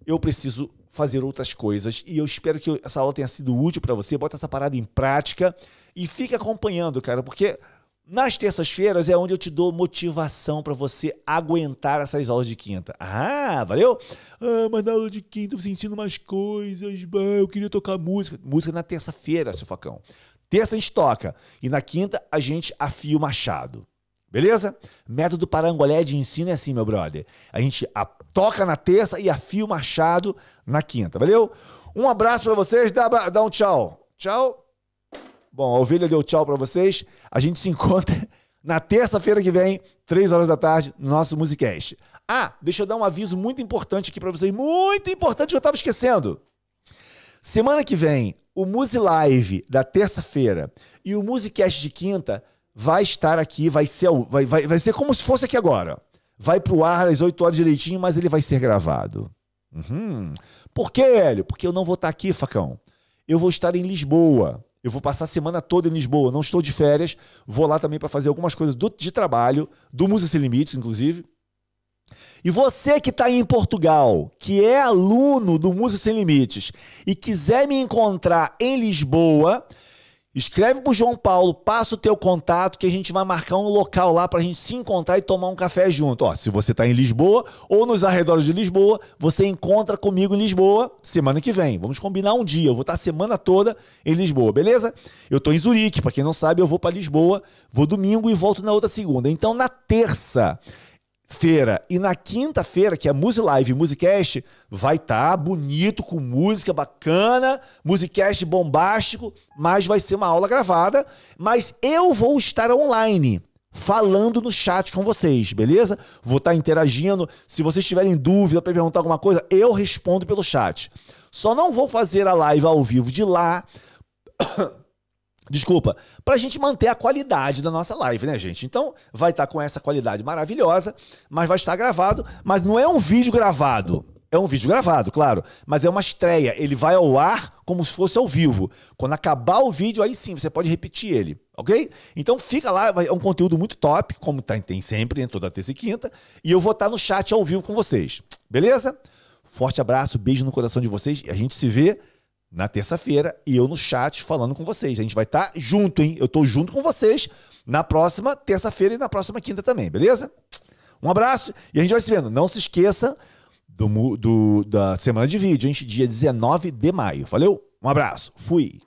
eu preciso fazer outras coisas e eu espero que essa aula tenha sido útil para você. Bota essa parada em prática e fique acompanhando, cara, porque nas terças-feiras é onde eu te dou motivação para você aguentar essas aulas de quinta. Ah, valeu? Ah, mas na aula de quinta eu sentindo mais coisas, eu queria tocar música. Música na terça-feira, seu facão. Terça a gente toca e na quinta a gente afia o machado. Beleza? Método parangolé de ensino é assim, meu brother. A gente toca na terça e afia o machado na quinta, valeu? Um abraço para vocês, dá, dá um tchau. Tchau. Bom, a ovelha deu tchau para vocês. A gente se encontra na terça-feira que vem, 3 horas da tarde, no nosso Musicast. Ah, deixa eu dar um aviso muito importante aqui para vocês, muito importante eu estava esquecendo. Semana que vem, o Musi Live da terça-feira e o Musicast de quinta vai estar aqui, vai ser, vai, vai, vai ser como se fosse aqui agora. Vai pro ar às 8 horas direitinho, mas ele vai ser gravado. Uhum. Por quê, Hélio? Porque eu não vou estar aqui, Facão. Eu vou estar em Lisboa. Eu vou passar a semana toda em Lisboa. Não estou de férias. Vou lá também para fazer algumas coisas do, de trabalho, do Música Sem Limites, inclusive. E você que está em Portugal, que é aluno do Música Sem Limites e quiser me encontrar em Lisboa, Escreve pro João Paulo, passa o teu contato que a gente vai marcar um local lá pra gente se encontrar e tomar um café junto. Ó, se você tá em Lisboa ou nos arredores de Lisboa, você encontra comigo em Lisboa semana que vem. Vamos combinar um dia. Eu vou estar a semana toda em Lisboa, beleza? Eu tô em Zurique, para quem não sabe, eu vou para Lisboa, vou domingo e volto na outra segunda. Então na terça feira e na quinta-feira, que é Music Live Musicast, vai estar tá bonito, com música bacana, Musicast bombástico, mas vai ser uma aula gravada, mas eu vou estar online falando no chat com vocês, beleza? Vou estar tá interagindo. Se vocês tiverem dúvida para perguntar alguma coisa, eu respondo pelo chat. Só não vou fazer a live ao vivo de lá Desculpa, para a gente manter a qualidade da nossa live, né, gente? Então, vai estar tá com essa qualidade maravilhosa, mas vai estar gravado. Mas não é um vídeo gravado. É um vídeo gravado, claro, mas é uma estreia. Ele vai ao ar como se fosse ao vivo. Quando acabar o vídeo, aí sim você pode repetir ele, ok? Então fica lá, é um conteúdo muito top, como tá, tem sempre, né, toda terça e quinta. E eu vou estar tá no chat ao vivo com vocês, beleza? Forte abraço, beijo no coração de vocês a gente se vê na terça-feira e eu no chat falando com vocês. A gente vai estar tá junto, hein? Eu estou junto com vocês na próxima terça-feira e na próxima quinta também, beleza? Um abraço e a gente vai se vendo. Não se esqueça do, do da semana de vídeo, hein? Dia 19 de maio. Valeu? Um abraço. Fui.